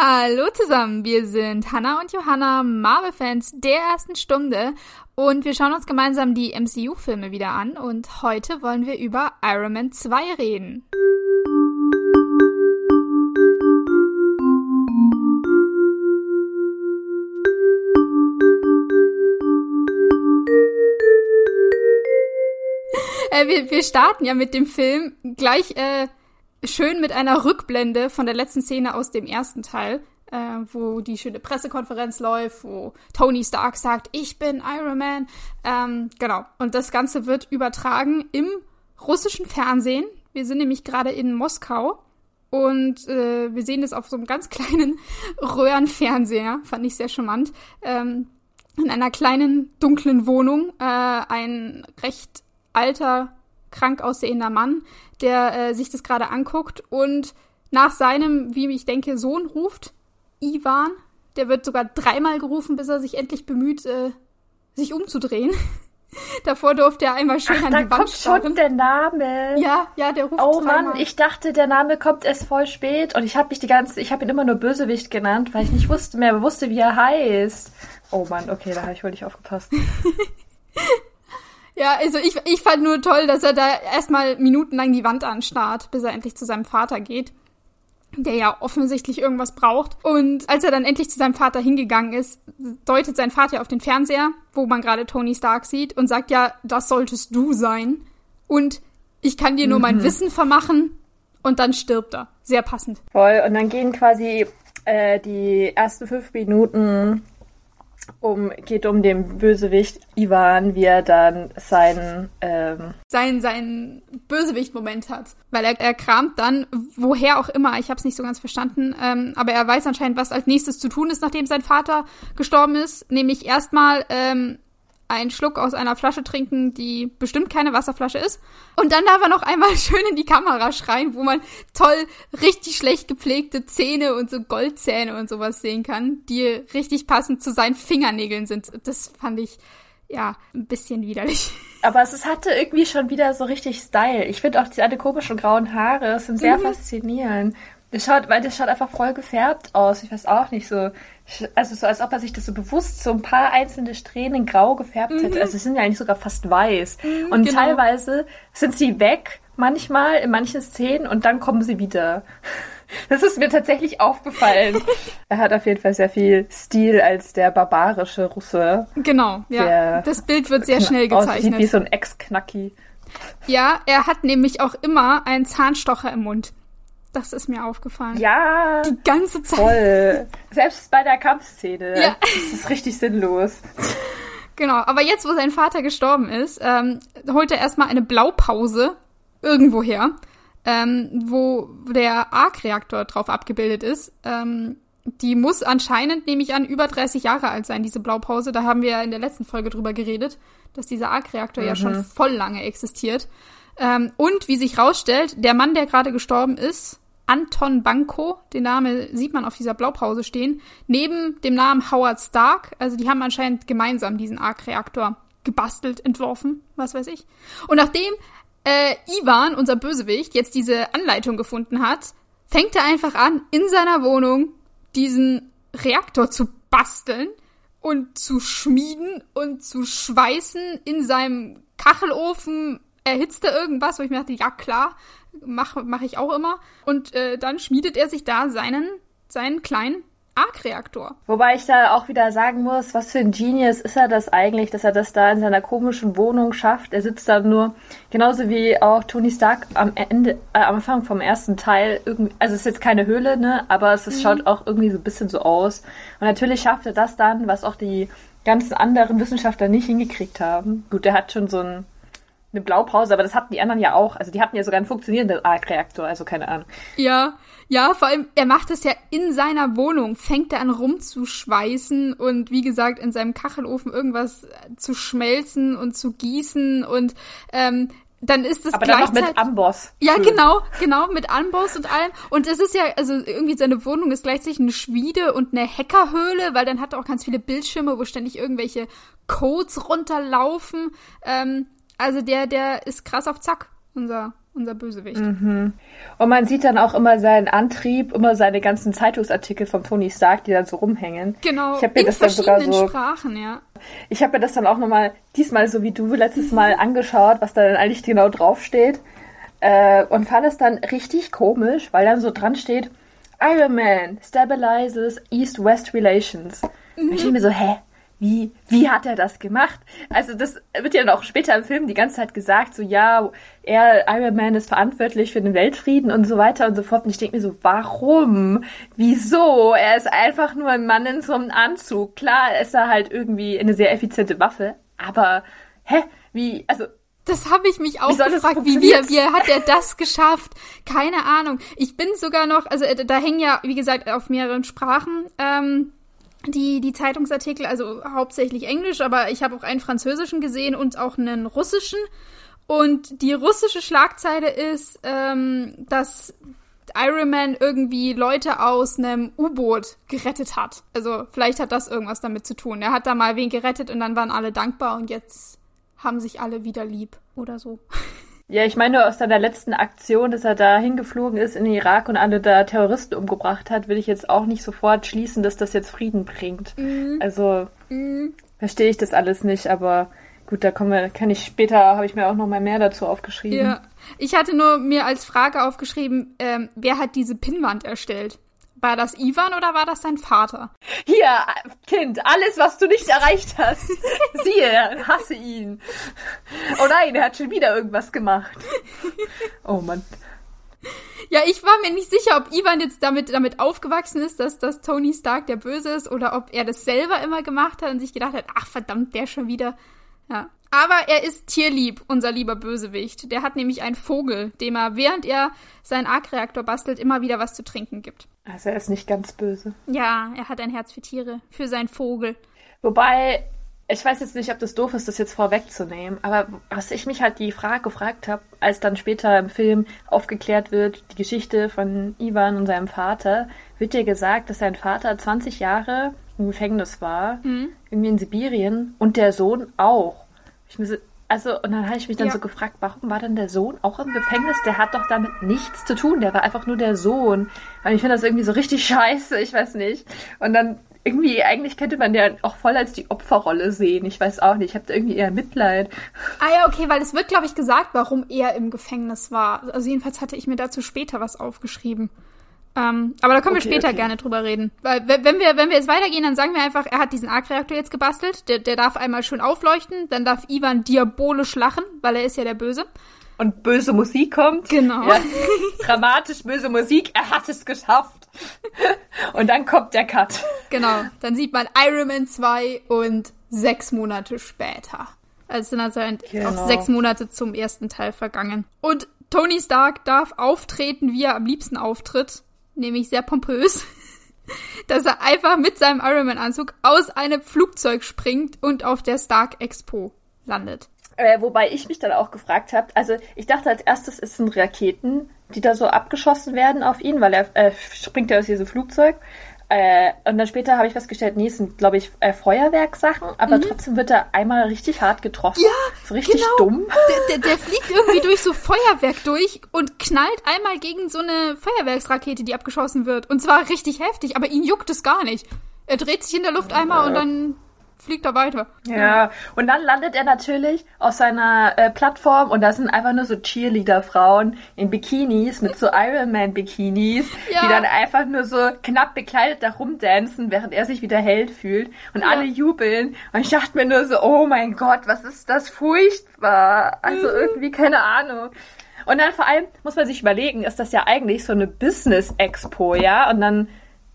Hallo zusammen, wir sind Hannah und Johanna, Marvel-Fans der ersten Stunde und wir schauen uns gemeinsam die MCU-Filme wieder an und heute wollen wir über Iron Man 2 reden. äh, wir, wir starten ja mit dem Film gleich äh, schön mit einer Rückblende von der letzten Szene aus dem ersten Teil, äh, wo die schöne Pressekonferenz läuft, wo Tony Stark sagt, ich bin Iron Man. Ähm, genau. Und das Ganze wird übertragen im russischen Fernsehen. Wir sind nämlich gerade in Moskau. Und äh, wir sehen das auf so einem ganz kleinen Röhrenfernseher, fand ich sehr charmant. Ähm, in einer kleinen, dunklen Wohnung. Äh, ein recht alter, krank aussehender Mann, der äh, sich das gerade anguckt und nach seinem, wie ich denke, Sohn ruft, Ivan. Der wird sogar dreimal gerufen, bis er sich endlich bemüht, äh, sich umzudrehen. Davor durfte er einmal schön Ach, an die Wand kommt schon der Name. Ja, ja, der ruft Oh dreimal. Mann, ich dachte, der Name kommt erst voll spät und ich habe mich die ganze, ich habe ihn immer nur Bösewicht genannt, weil ich nicht wusste mehr wusste, wie er heißt. Oh Mann, okay, da habe ich wohl nicht aufgepasst. Ja, also ich, ich fand nur toll, dass er da erstmal minutenlang die Wand anstarrt, bis er endlich zu seinem Vater geht, der ja offensichtlich irgendwas braucht. Und als er dann endlich zu seinem Vater hingegangen ist, deutet sein Vater auf den Fernseher, wo man gerade Tony Stark sieht, und sagt ja, das solltest du sein. Und ich kann dir nur mein Wissen vermachen. Und dann stirbt er. Sehr passend. Voll. Und dann gehen quasi äh, die ersten fünf Minuten um, geht um den Bösewicht Ivan, wie er dann seinen, ähm, sein, sein Bösewicht-Moment hat. Weil er, er kramt dann, woher auch immer, ich habe es nicht so ganz verstanden, ähm, aber er weiß anscheinend, was als nächstes zu tun ist, nachdem sein Vater gestorben ist. Nämlich erstmal ähm, einen Schluck aus einer Flasche trinken, die bestimmt keine Wasserflasche ist. Und dann darf er noch einmal schön in die Kamera schreien, wo man toll richtig schlecht gepflegte Zähne und so Goldzähne und sowas sehen kann, die richtig passend zu seinen Fingernägeln sind. Das fand ich ja ein bisschen widerlich. aber es, hatte irgendwie schon wieder so richtig Style. Ich finde auch seine komischen grauen Haare sind sehr Mhm. faszinierend. Das schaut, weil das schaut einfach voll gefärbt aus. Ich weiß auch nicht so. Also so, als ob er sich das so bewusst so ein paar einzelne Strähnen grau gefärbt hätte. Also sie sind ja eigentlich sogar fast weiß. und genau. teilweise sind sie weg, manchmal in manchen Szenen und dann kommen sie wieder. Das ist mir tatsächlich aufgefallen. er hat auf jeden Fall sehr viel Stil als der barbarische Russe. Genau, ja. Das Bild wird sehr schnell Aussieht wie gezeichnet. so ein Ex-Knacki. Ja, er hat nämlich auch immer einen Zahnstocher im Mund. Das ist mir aufgefallen. Ja, Die ganze Zeit. voll. Selbst bei der Kampfszene. Ja. Das ist richtig sinnlos. Genau, aber jetzt, wo sein Vater gestorben ist, ähm, holt er erstmal eine Blaupause irgendwoher, ähm, wo der Arc-Reaktor drauf abgebildet ist. Ähm, die muss anscheinend, nehme ich an, über 30 Jahre alt sein, diese Blaupause. Da haben wir ja in der letzten Folge drüber geredet, dass dieser Arc-Reaktor ja schon voll lange existiert. Ähm, und wie sich rausstellt, der Mann, der gerade gestorben ist, Anton Banco, den Name sieht man auf dieser Blaupause stehen, neben dem Namen Howard Stark, also die haben anscheinend gemeinsam diesen Arc-Reaktor gebastelt, entworfen, was weiß ich. Und nachdem äh, Ivan, unser Bösewicht, jetzt diese Anleitung gefunden hat, fängt er einfach an, in seiner Wohnung diesen Reaktor zu basteln und zu schmieden und zu schweißen in seinem Kachelofen. Erhitzt er irgendwas, wo ich mir dachte, ja klar, mache mach ich auch immer. Und äh, dann schmiedet er sich da seinen, seinen kleinen Arc-Reaktor. Wobei ich da auch wieder sagen muss, was für ein Genius ist er das eigentlich, dass er das da in seiner komischen Wohnung schafft. Er sitzt da nur, genauso wie auch Tony Stark am Ende, äh, am Anfang vom ersten Teil, irgendwie, also es ist jetzt keine Höhle, ne, aber es ist, schaut auch irgendwie so ein bisschen so aus. Und natürlich schafft er das dann, was auch die ganzen anderen Wissenschaftler nicht hingekriegt haben. Gut, er hat schon so ein, eine Blaupause, aber das hatten die anderen ja auch. Also die hatten ja sogar einen funktionierenden Arc-Reaktor, also keine Ahnung. Ja, ja, vor allem, er macht es ja in seiner Wohnung, fängt er an rumzuschweißen und wie gesagt, in seinem Kachelofen irgendwas zu schmelzen und zu gießen und ähm, dann ist es Aber dann noch mit Amboss. Ja, Schön. genau, genau, mit Anbaus und allem. Und es ist ja, also irgendwie seine Wohnung ist gleichzeitig eine Schmiede und eine Hackerhöhle, weil dann hat er auch ganz viele Bildschirme, wo ständig irgendwelche Codes runterlaufen. Ähm, also der, der ist krass auf Zack, unser, unser Bösewicht. Mhm. Und man sieht dann auch immer seinen Antrieb, immer seine ganzen Zeitungsartikel von Tony Stark, die dann so rumhängen. Genau, ich mir in das dann sogar so, Sprachen, ja. Ich habe mir das dann auch nochmal, diesmal so wie du letztes Mal angeschaut, was da dann eigentlich genau draufsteht. Äh, und fand es dann richtig komisch, weil dann so dran steht, Iron Man stabilizes East-West Relations. Mhm. Und ich denke mir so, hä? Wie, wie hat er das gemacht? Also das wird ja noch später im Film die ganze Zeit gesagt, so ja, er, Iron Man ist verantwortlich für den Weltfrieden und so weiter und so fort. Und ich denke mir so, warum? Wieso? Er ist einfach nur ein Mann in so einem Anzug. Klar ist er halt irgendwie eine sehr effiziente Waffe, aber hä? Wie, also das habe ich mich auch wie gefragt. Wie, wie, wie hat er das geschafft? Keine Ahnung. Ich bin sogar noch, also äh, da hängen ja, wie gesagt, auf mehreren Sprachen ähm, die, die Zeitungsartikel, also hauptsächlich Englisch, aber ich habe auch einen französischen gesehen und auch einen russischen. Und die russische Schlagzeile ist, ähm, dass Iron Man irgendwie Leute aus einem U-Boot gerettet hat. Also vielleicht hat das irgendwas damit zu tun. Er hat da mal wen gerettet und dann waren alle dankbar und jetzt haben sich alle wieder lieb oder so. Ja, ich meine, aus seiner letzten Aktion, dass er da hingeflogen ist in den Irak und alle da Terroristen umgebracht hat, will ich jetzt auch nicht sofort schließen, dass das jetzt Frieden bringt. Mhm. Also mhm. verstehe ich das alles nicht, aber gut, da kommen wir, kann ich später, habe ich mir auch noch mal mehr dazu aufgeschrieben. Ja, ich hatte nur mir als Frage aufgeschrieben, ähm, wer hat diese Pinnwand erstellt? War das Ivan oder war das sein Vater? Hier, Kind, alles, was du nicht erreicht hast. Siehe, hasse ihn. Oh nein, er hat schon wieder irgendwas gemacht. Oh Mann. Ja, ich war mir nicht sicher, ob Ivan jetzt damit, damit aufgewachsen ist, dass, dass Tony Stark der Böse ist oder ob er das selber immer gemacht hat und sich gedacht hat, ach verdammt, der schon wieder. Ja. Aber er ist tierlieb, unser lieber Bösewicht. Der hat nämlich einen Vogel, dem er, während er seinen Arc-Reaktor bastelt, immer wieder was zu trinken gibt. Also er ist nicht ganz böse. Ja, er hat ein Herz für Tiere, für seinen Vogel. Wobei, ich weiß jetzt nicht, ob das doof ist, das jetzt vorwegzunehmen, aber was ich mich halt die Frage gefragt habe, als dann später im Film aufgeklärt wird, die Geschichte von Ivan und seinem Vater, wird dir gesagt, dass sein Vater 20 Jahre im Gefängnis war, mhm. irgendwie in Sibirien, und der Sohn auch. Ich mir also, und dann habe ich mich dann ja. so gefragt, warum war denn der Sohn auch im Gefängnis? Der hat doch damit nichts zu tun. Der war einfach nur der Sohn. Und ich finde das irgendwie so richtig scheiße, ich weiß nicht. Und dann irgendwie, eigentlich könnte man ja auch voll als die Opferrolle sehen. Ich weiß auch nicht. Ich habe da irgendwie eher Mitleid. Ah ja, okay, weil es wird, glaube ich, gesagt, warum er im Gefängnis war. Also jedenfalls hatte ich mir dazu später was aufgeschrieben. Ähm, aber da können okay, wir später okay. gerne drüber reden. Weil wenn wir, wenn wir jetzt weitergehen, dann sagen wir einfach, er hat diesen Arc-Reaktor jetzt gebastelt. Der, der darf einmal schön aufleuchten. Dann darf Ivan diabolisch lachen, weil er ist ja der Böse. Und böse Musik kommt. Genau. Ja. Dramatisch böse Musik. Er hat es geschafft. Und dann kommt der Cut. Genau. Dann sieht man Iron Man 2 und sechs Monate später. Also sind also genau. auch sechs Monate zum ersten Teil vergangen. Und Tony Stark darf auftreten, wie er am liebsten auftritt nämlich sehr pompös, dass er einfach mit seinem Ironman-Anzug aus einem Flugzeug springt und auf der Stark Expo landet. Äh, wobei ich mich dann auch gefragt habe, also ich dachte als erstes, es sind Raketen, die da so abgeschossen werden auf ihn, weil er äh, springt ja aus diesem Flugzeug. Äh, und dann später habe ich festgestellt, nee, es sind, glaube ich, äh, Feuerwerksachen, aber mhm. trotzdem wird er einmal richtig hart getroffen. Ja, so richtig genau. dumm. Der, der, der fliegt irgendwie durch so Feuerwerk durch und knallt einmal gegen so eine Feuerwerksrakete, die abgeschossen wird. Und zwar richtig heftig, aber ihn juckt es gar nicht. Er dreht sich in der Luft einmal ja. und dann fliegt er weiter. Ja, und dann landet er natürlich auf seiner äh, Plattform und da sind einfach nur so Cheerleader-Frauen in Bikinis mit so Ironman-Bikinis, ja. die dann einfach nur so knapp bekleidet da rumdancen, während er sich wieder Held fühlt und ja. alle jubeln. Und ich dachte mir nur so, oh mein Gott, was ist das furchtbar. Also mhm. irgendwie keine Ahnung. Und dann vor allem muss man sich überlegen, ist das ja eigentlich so eine Business-Expo, ja? Und dann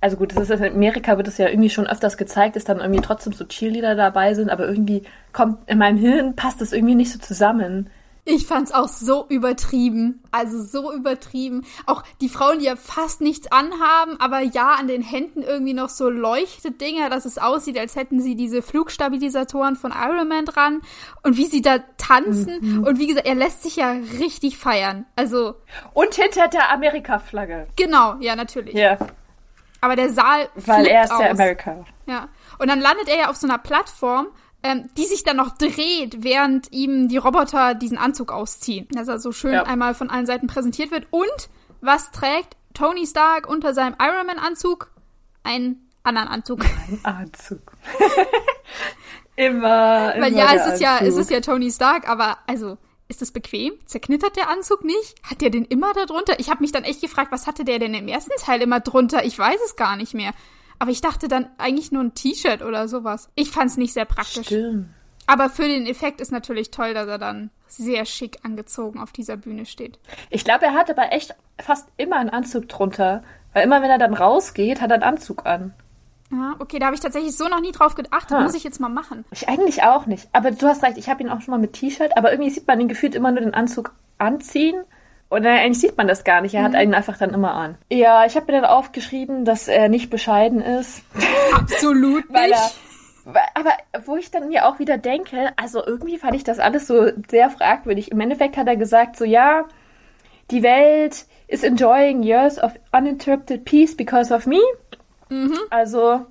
also gut, das ist in Amerika wird es ja irgendwie schon öfters gezeigt, dass dann irgendwie trotzdem so Cheerleader dabei sind, aber irgendwie kommt in meinem Hirn passt das irgendwie nicht so zusammen. Ich fand's auch so übertrieben. Also so übertrieben. Auch die Frauen, die ja fast nichts anhaben, aber ja, an den Händen irgendwie noch so Leuchtedinger, dass es aussieht, als hätten sie diese Flugstabilisatoren von Iron Man dran. Und wie sie da tanzen. Mhm. Und wie gesagt, er lässt sich ja richtig feiern. Also. Und hinter der Amerika-Flagge. Genau, ja, natürlich. Ja. Aber der Saal Weil er ist aus. der America. Ja. Und dann landet er ja auf so einer Plattform, ähm, die sich dann noch dreht, während ihm die Roboter diesen Anzug ausziehen. Dass er so schön ja. einmal von allen Seiten präsentiert wird. Und was trägt Tony Stark unter seinem Iron Man Anzug? Einen anderen Anzug. Ein Anzug. immer, immer. Weil ja, es ist ja, es ist ja Tony Stark, aber also ist das bequem? Zerknittert der Anzug nicht? Hat der den immer da drunter? Ich habe mich dann echt gefragt, was hatte der denn im ersten Teil immer drunter? Ich weiß es gar nicht mehr. Aber ich dachte dann eigentlich nur ein T-Shirt oder sowas. Ich fand es nicht sehr praktisch. Stimmt. Aber für den Effekt ist natürlich toll, dass er dann sehr schick angezogen auf dieser Bühne steht. Ich glaube, er hat aber echt fast immer einen Anzug drunter. Weil immer, wenn er dann rausgeht, hat er einen Anzug an. Ja, okay, da habe ich tatsächlich so noch nie drauf geachtet. Ha. Muss ich jetzt mal machen. Ich eigentlich auch nicht. Aber du hast recht, ich habe ihn auch schon mal mit T-Shirt. Aber irgendwie sieht man ihn gefühlt immer nur den Anzug anziehen. Und eigentlich sieht man das gar nicht. Er mhm. hat einen einfach dann immer an. Ja, ich habe mir dann aufgeschrieben, dass er nicht bescheiden ist. Absolut weil er, aber wo ich dann mir auch wieder denke, also irgendwie fand ich das alles so sehr fragwürdig. Im Endeffekt hat er gesagt, so ja, die Welt is enjoying years of uninterrupted peace because of me. Mhm. Also,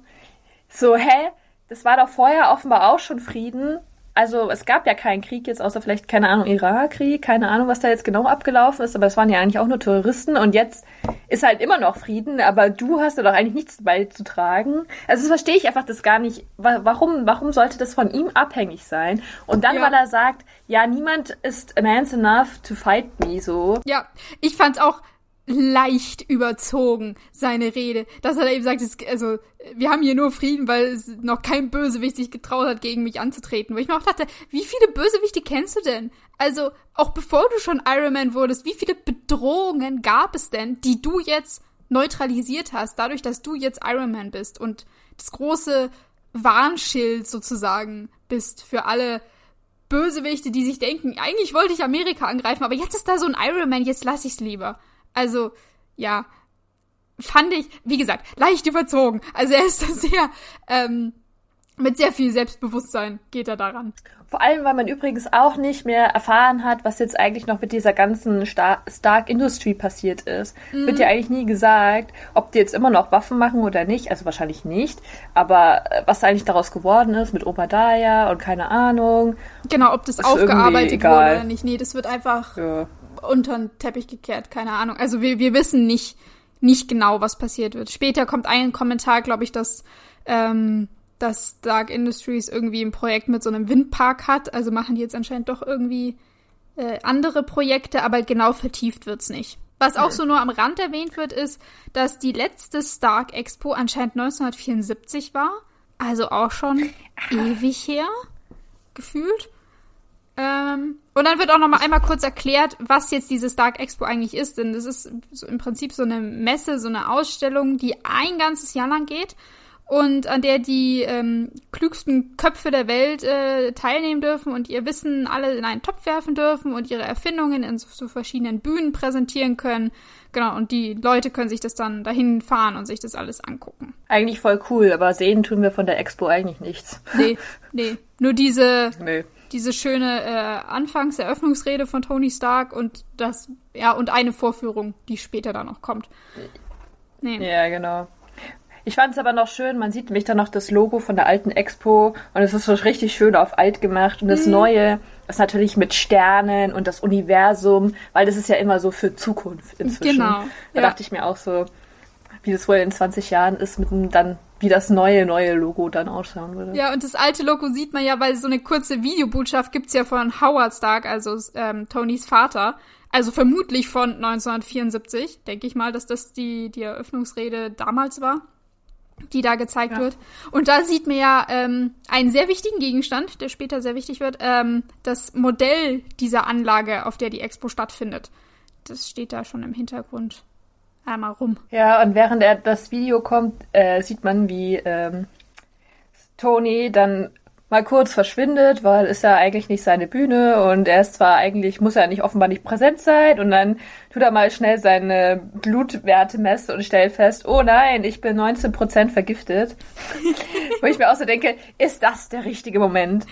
so, hä? Das war doch vorher offenbar auch schon Frieden. Also, es gab ja keinen Krieg jetzt, außer vielleicht, keine Ahnung, Irakkrieg, keine Ahnung, was da jetzt genau abgelaufen ist, aber es waren ja eigentlich auch nur Terroristen und jetzt ist halt immer noch Frieden, aber du hast da doch eigentlich nichts beizutragen. Also, das verstehe ich einfach das gar nicht. Warum, warum sollte das von ihm abhängig sein? Und dann, ja. weil er sagt, ja, niemand ist man's enough to fight me, so. Ja, ich fand's auch, leicht überzogen, seine Rede. Dass er da eben sagt, es, also, wir haben hier nur Frieden, weil es noch kein Bösewicht sich getraut hat, gegen mich anzutreten. Wo ich mir auch dachte, wie viele Bösewichte kennst du denn? Also, auch bevor du schon Iron Man wurdest, wie viele Bedrohungen gab es denn, die du jetzt neutralisiert hast, dadurch, dass du jetzt Iron Man bist und das große Warnschild sozusagen bist für alle Bösewichte, die sich denken, eigentlich wollte ich Amerika angreifen, aber jetzt ist da so ein Iron Man, jetzt lass ich's lieber. Also, ja, fand ich, wie gesagt, leicht überzogen. Also er ist da sehr, ähm, mit sehr viel Selbstbewusstsein geht er daran. Vor allem, weil man übrigens auch nicht mehr erfahren hat, was jetzt eigentlich noch mit dieser ganzen Star Stark Industry passiert ist. Mhm. Wird ja eigentlich nie gesagt, ob die jetzt immer noch Waffen machen oder nicht. Also wahrscheinlich nicht. Aber äh, was eigentlich daraus geworden ist mit Obadiah und keine Ahnung. Genau, ob das aufgearbeitet wurde oder nicht. Nee, das wird einfach ja unter den Teppich gekehrt, keine Ahnung. Also wir, wir wissen nicht, nicht genau, was passiert wird. Später kommt ein Kommentar, glaube ich, dass, ähm, dass Dark Industries irgendwie ein Projekt mit so einem Windpark hat. Also machen die jetzt anscheinend doch irgendwie äh, andere Projekte, aber genau vertieft wird's nicht. Was auch so nur am Rand erwähnt wird, ist, dass die letzte Stark Expo anscheinend 1974 war. Also auch schon ewig her, gefühlt. Ähm, und dann wird auch noch mal einmal kurz erklärt, was jetzt diese Dark Expo eigentlich ist. Denn das ist so im Prinzip so eine Messe, so eine Ausstellung, die ein ganzes Jahr lang geht und an der die ähm, klügsten Köpfe der Welt äh, teilnehmen dürfen und ihr Wissen alle in einen Topf werfen dürfen und ihre Erfindungen in so, so verschiedenen Bühnen präsentieren können. Genau, und die Leute können sich das dann dahin fahren und sich das alles angucken. Eigentlich voll cool, aber sehen tun wir von der Expo eigentlich nichts. Nee, nee. Nur diese nee diese schöne äh, Anfangseröffnungsrede von Tony Stark und das, ja, und eine Vorführung, die später dann noch kommt. Nee. Ja, genau. Ich fand es aber noch schön, man sieht nämlich dann noch das Logo von der alten Expo und es ist so richtig schön auf alt gemacht und das mhm. Neue ist natürlich mit Sternen und das Universum, weil das ist ja immer so für Zukunft inzwischen. Genau. Da ja. dachte ich mir auch so, wie das wohl in 20 Jahren ist mit einem dann wie das neue, neue Logo dann ausschauen würde. Ja, und das alte Logo sieht man ja, weil so eine kurze Videobotschaft gibt's ja von Howard Stark, also ähm, Tonys Vater. Also vermutlich von 1974, denke ich mal, dass das die, die Eröffnungsrede damals war, die da gezeigt ja. wird. Und da sieht man ja ähm, einen sehr wichtigen Gegenstand, der später sehr wichtig wird, ähm, das Modell dieser Anlage, auf der die Expo stattfindet. Das steht da schon im Hintergrund einmal rum. Ja, und während er das Video kommt, äh, sieht man, wie ähm, Tony dann mal kurz verschwindet, weil ist ja eigentlich nicht seine Bühne und er ist zwar eigentlich, muss er nicht offenbar nicht präsent sein und dann tut er mal schnell seine Blutwerte messen und stellt fest, oh nein, ich bin 19% vergiftet. Wo ich mir auch so denke, ist das der richtige Moment?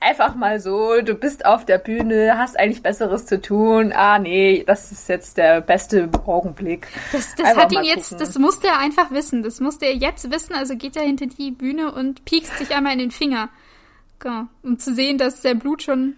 Einfach mal so, du bist auf der Bühne, hast eigentlich Besseres zu tun. Ah, nee, das ist jetzt der beste Augenblick. Das, das hat ihn jetzt, das musste er einfach wissen. Das musste er jetzt wissen. Also geht er hinter die Bühne und piekst sich einmal in den Finger. genau. Um zu sehen, dass der Blut schon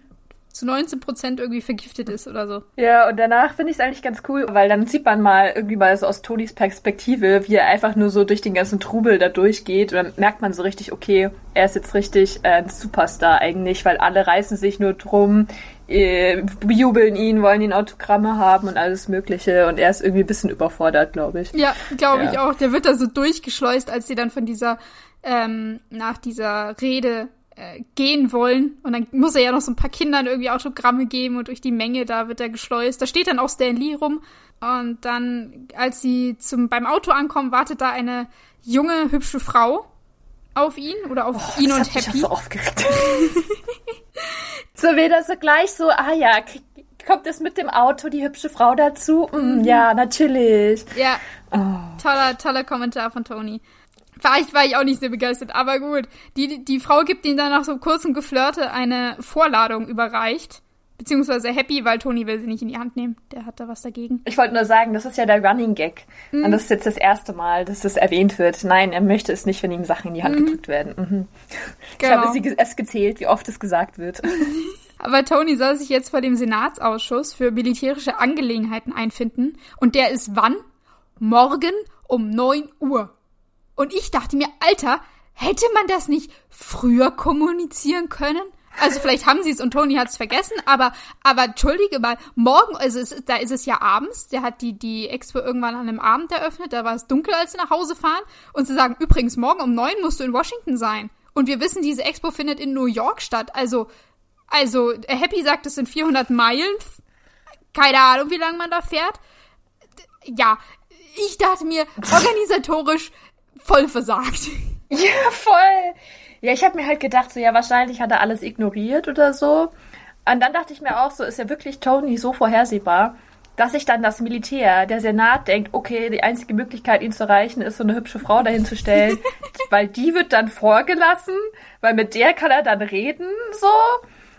zu 19 Prozent irgendwie vergiftet ist oder so. Ja, und danach finde ich es eigentlich ganz cool, weil dann sieht man mal irgendwie mal so aus Tonys Perspektive, wie er einfach nur so durch den ganzen Trubel da durchgeht. Und dann merkt man so richtig, okay, er ist jetzt richtig äh, ein Superstar eigentlich, weil alle reißen sich nur drum, äh, jubeln ihn, wollen ihn Autogramme haben und alles Mögliche. Und er ist irgendwie ein bisschen überfordert, glaube ich. Ja, glaube ja. ich auch. Der wird da so durchgeschleust, als sie dann von dieser, ähm, nach dieser Rede äh, gehen wollen. Und dann muss er ja noch so ein paar Kindern irgendwie Autogramme geben und durch die Menge, da wird er geschleust. Da steht dann auch Stan Lee rum. Und dann, als sie zum, beim Auto ankommen, wartet da eine junge, hübsche Frau auf ihn oder auf oh, ihn und Happy. so aufgeregt. so wieder so gleich so, ah ja, kommt es mit dem Auto die hübsche Frau dazu? Mm, mhm. Ja, natürlich. Ja. Oh. Toller, toller Kommentar von Tony. Vielleicht war ich auch nicht sehr begeistert, aber gut. Die, die Frau gibt ihm dann nach so kurzem Geflirte eine Vorladung überreicht. Beziehungsweise happy, weil Toni will sie nicht in die Hand nehmen. Der hat da was dagegen. Ich wollte nur sagen, das ist ja der Running Gag. Mhm. Und das ist jetzt das erste Mal, dass das erwähnt wird. Nein, er möchte es nicht, wenn ihm Sachen in die Hand mhm. gedrückt werden. Mhm. Genau. Ich habe sie es gezählt, wie oft es gesagt wird. Aber Tony soll sich jetzt vor dem Senatsausschuss für militärische Angelegenheiten einfinden. Und der ist wann? Morgen um 9 Uhr. Und ich dachte mir, Alter, hätte man das nicht früher kommunizieren können? Also vielleicht haben sie es und Tony hat es vergessen, aber aber entschuldige mal, morgen, also es, da ist es ja abends, der hat die die Expo irgendwann an einem Abend eröffnet, da war es dunkel, als sie nach Hause fahren und sie sagen, übrigens, morgen um neun musst du in Washington sein. Und wir wissen, diese Expo findet in New York statt, also also Happy sagt, es sind 400 Meilen, keine Ahnung, wie lange man da fährt. Ja, ich dachte mir, organisatorisch voll versagt. Ja, voll. Ja, ich habe mir halt gedacht, so ja, wahrscheinlich hat er alles ignoriert oder so. Und dann dachte ich mir auch, so ist ja wirklich Tony so vorhersehbar, dass sich dann das Militär, der Senat denkt, okay, die einzige Möglichkeit, ihn zu erreichen, ist so eine hübsche Frau dahin zu stellen, weil die wird dann vorgelassen, weil mit der kann er dann reden, so.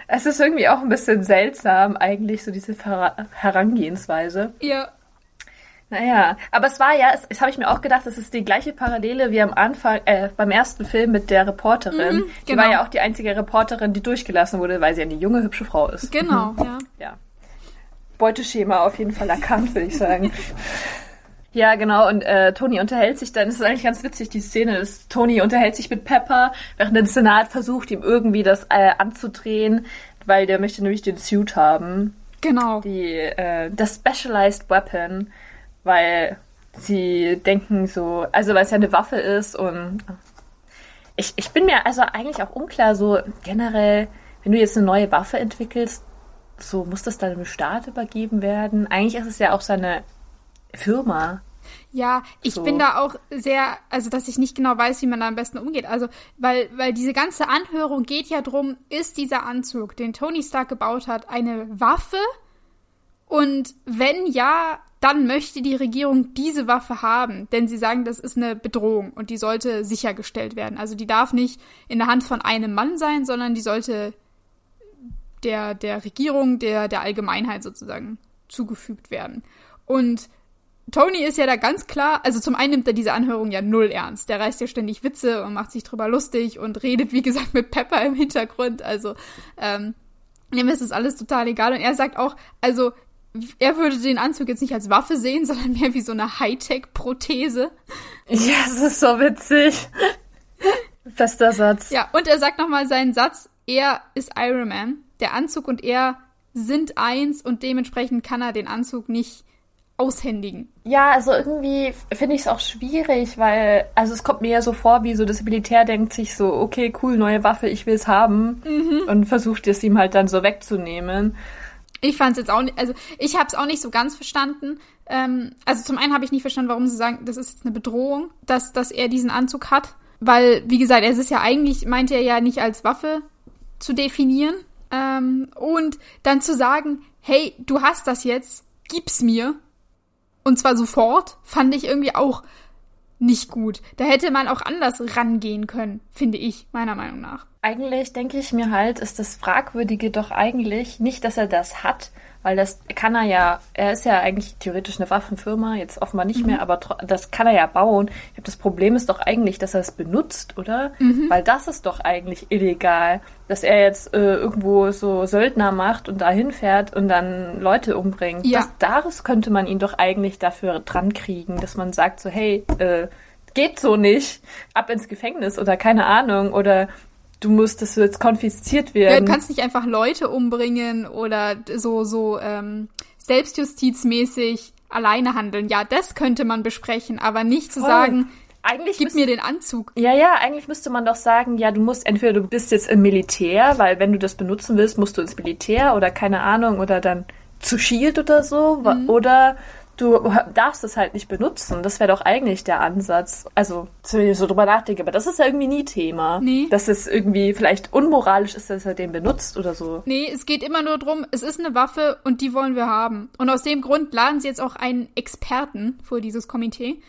Es ist irgendwie auch ein bisschen seltsam, eigentlich, so diese Her Herangehensweise. Ja. Naja, aber es war ja, es, es habe ich mir auch gedacht, es ist die gleiche Parallele wie am Anfang, äh, beim ersten Film mit der Reporterin. Mhm, genau. Die war ja auch die einzige Reporterin, die durchgelassen wurde, weil sie eine junge, hübsche Frau ist. Genau, ja. ja. Beuteschema auf jeden Fall erkannt, würde ich sagen. Ja, genau, und äh, Tony unterhält sich dann, das ist eigentlich ganz witzig, die Szene ist, Tony unterhält sich mit Pepper, während der Senat versucht, ihm irgendwie das äh, anzudrehen, weil der möchte nämlich den Suit haben. Genau. Die, äh, das Specialized Weapon weil sie denken so, also weil es ja eine Waffe ist und ich, ich bin mir also eigentlich auch unklar, so generell, wenn du jetzt eine neue Waffe entwickelst, so muss das dann dem Staat übergeben werden. Eigentlich ist es ja auch seine Firma. Ja, ich so. bin da auch sehr, also dass ich nicht genau weiß, wie man da am besten umgeht. Also, weil, weil diese ganze Anhörung geht ja drum, ist dieser Anzug, den Tony Stark gebaut hat, eine Waffe? Und wenn ja, dann möchte die Regierung diese Waffe haben, denn sie sagen, das ist eine Bedrohung und die sollte sichergestellt werden. Also die darf nicht in der Hand von einem Mann sein, sondern die sollte der, der Regierung, der, der Allgemeinheit sozusagen zugefügt werden. Und Tony ist ja da ganz klar, also zum einen nimmt er diese Anhörung ja null ernst. Der reißt ja ständig Witze und macht sich drüber lustig und redet, wie gesagt, mit Pepper im Hintergrund. Also, ähm, dem ist das alles total egal. Und er sagt auch, also er würde den Anzug jetzt nicht als Waffe sehen, sondern mehr wie so eine Hightech-Prothese. Ja, das ist so witzig. Bester Satz. Ja, und er sagt nochmal seinen Satz, er ist Iron Man. Der Anzug und er sind eins und dementsprechend kann er den Anzug nicht aushändigen. Ja, also irgendwie finde ich es auch schwierig, weil, also es kommt mir ja so vor, wie so das Militär denkt sich so, okay, cool, neue Waffe, ich will es haben mhm. und versucht es ihm halt dann so wegzunehmen. Ich fand es jetzt auch nicht, also ich habe es auch nicht so ganz verstanden. Ähm, also zum einen habe ich nicht verstanden, warum sie sagen, das ist jetzt eine Bedrohung, dass, dass er diesen Anzug hat. Weil, wie gesagt, es ist ja eigentlich, meint er ja nicht als Waffe zu definieren. Ähm, und dann zu sagen, hey, du hast das jetzt, gib's mir. Und zwar sofort, fand ich irgendwie auch nicht gut. Da hätte man auch anders rangehen können, finde ich, meiner Meinung nach. Eigentlich denke ich mir halt, ist das Fragwürdige doch eigentlich nicht, dass er das hat, weil das kann er ja, er ist ja eigentlich theoretisch eine Waffenfirma, jetzt offenbar nicht mhm. mehr, aber das kann er ja bauen. Ich glaube, das Problem ist doch eigentlich, dass er es benutzt, oder? Mhm. Weil das ist doch eigentlich illegal, dass er jetzt äh, irgendwo so Söldner macht und dahin fährt und dann Leute umbringt. Ja. Das, daraus könnte man ihn doch eigentlich dafür dran kriegen, dass man sagt so, hey, äh, geht so nicht, ab ins Gefängnis oder keine Ahnung oder du musst, dass du jetzt konfisziert werden. Ja, du kannst nicht einfach Leute umbringen oder so, so ähm, selbstjustizmäßig alleine handeln. Ja, das könnte man besprechen, aber nicht zu Voll. sagen, eigentlich gib mir den Anzug. Ja, ja, eigentlich müsste man doch sagen, ja, du musst entweder du bist jetzt im Militär, weil wenn du das benutzen willst, musst du ins Militär oder keine Ahnung oder dann zu Shield oder so mhm. oder du darfst es halt nicht benutzen. Das wäre doch eigentlich der Ansatz. Also, wenn ich so drüber nachdenke, aber das ist ja irgendwie nie Thema. Nee. Dass es irgendwie vielleicht unmoralisch ist, dass er den benutzt oder so. Nee, es geht immer nur darum, es ist eine Waffe und die wollen wir haben. Und aus dem Grund laden sie jetzt auch einen Experten vor dieses Komitee.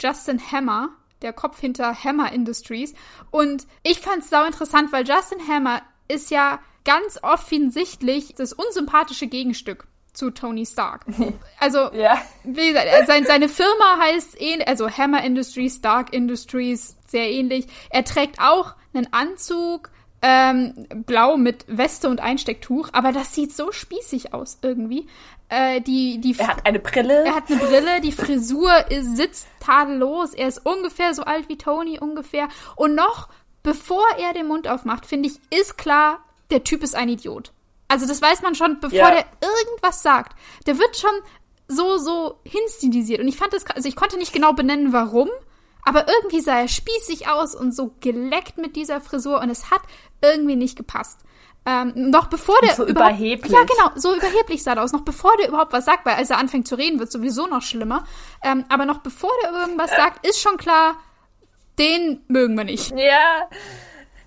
Justin Hammer, der Kopf hinter Hammer Industries. Und ich fand es sau interessant, weil Justin Hammer ist ja ganz offensichtlich das unsympathische Gegenstück zu Tony Stark. Also, ja. wie gesagt, sein, seine Firma heißt, eh, also Hammer Industries, Stark Industries, sehr ähnlich. Er trägt auch einen Anzug, ähm, blau mit Weste und Einstecktuch, aber das sieht so spießig aus irgendwie. Äh, die, die, er hat eine Brille. Er hat eine Brille, die Frisur ist, sitzt tadellos. Er ist ungefähr so alt wie Tony ungefähr. Und noch, bevor er den Mund aufmacht, finde ich, ist klar, der Typ ist ein Idiot. Also das weiß man schon, bevor ja. der irgendwas sagt. Der wird schon so, so hinstilisiert. Und ich fand das, also ich konnte nicht genau benennen, warum, aber irgendwie sah er spießig aus und so geleckt mit dieser Frisur und es hat irgendwie nicht gepasst. Ähm, noch bevor der so überheblich. Ja, genau, so überheblich sah er aus. Noch bevor der überhaupt was sagt, weil als er anfängt zu reden, wird sowieso noch schlimmer. Ähm, aber noch bevor der irgendwas sagt, ist schon klar, den mögen wir nicht. Ja.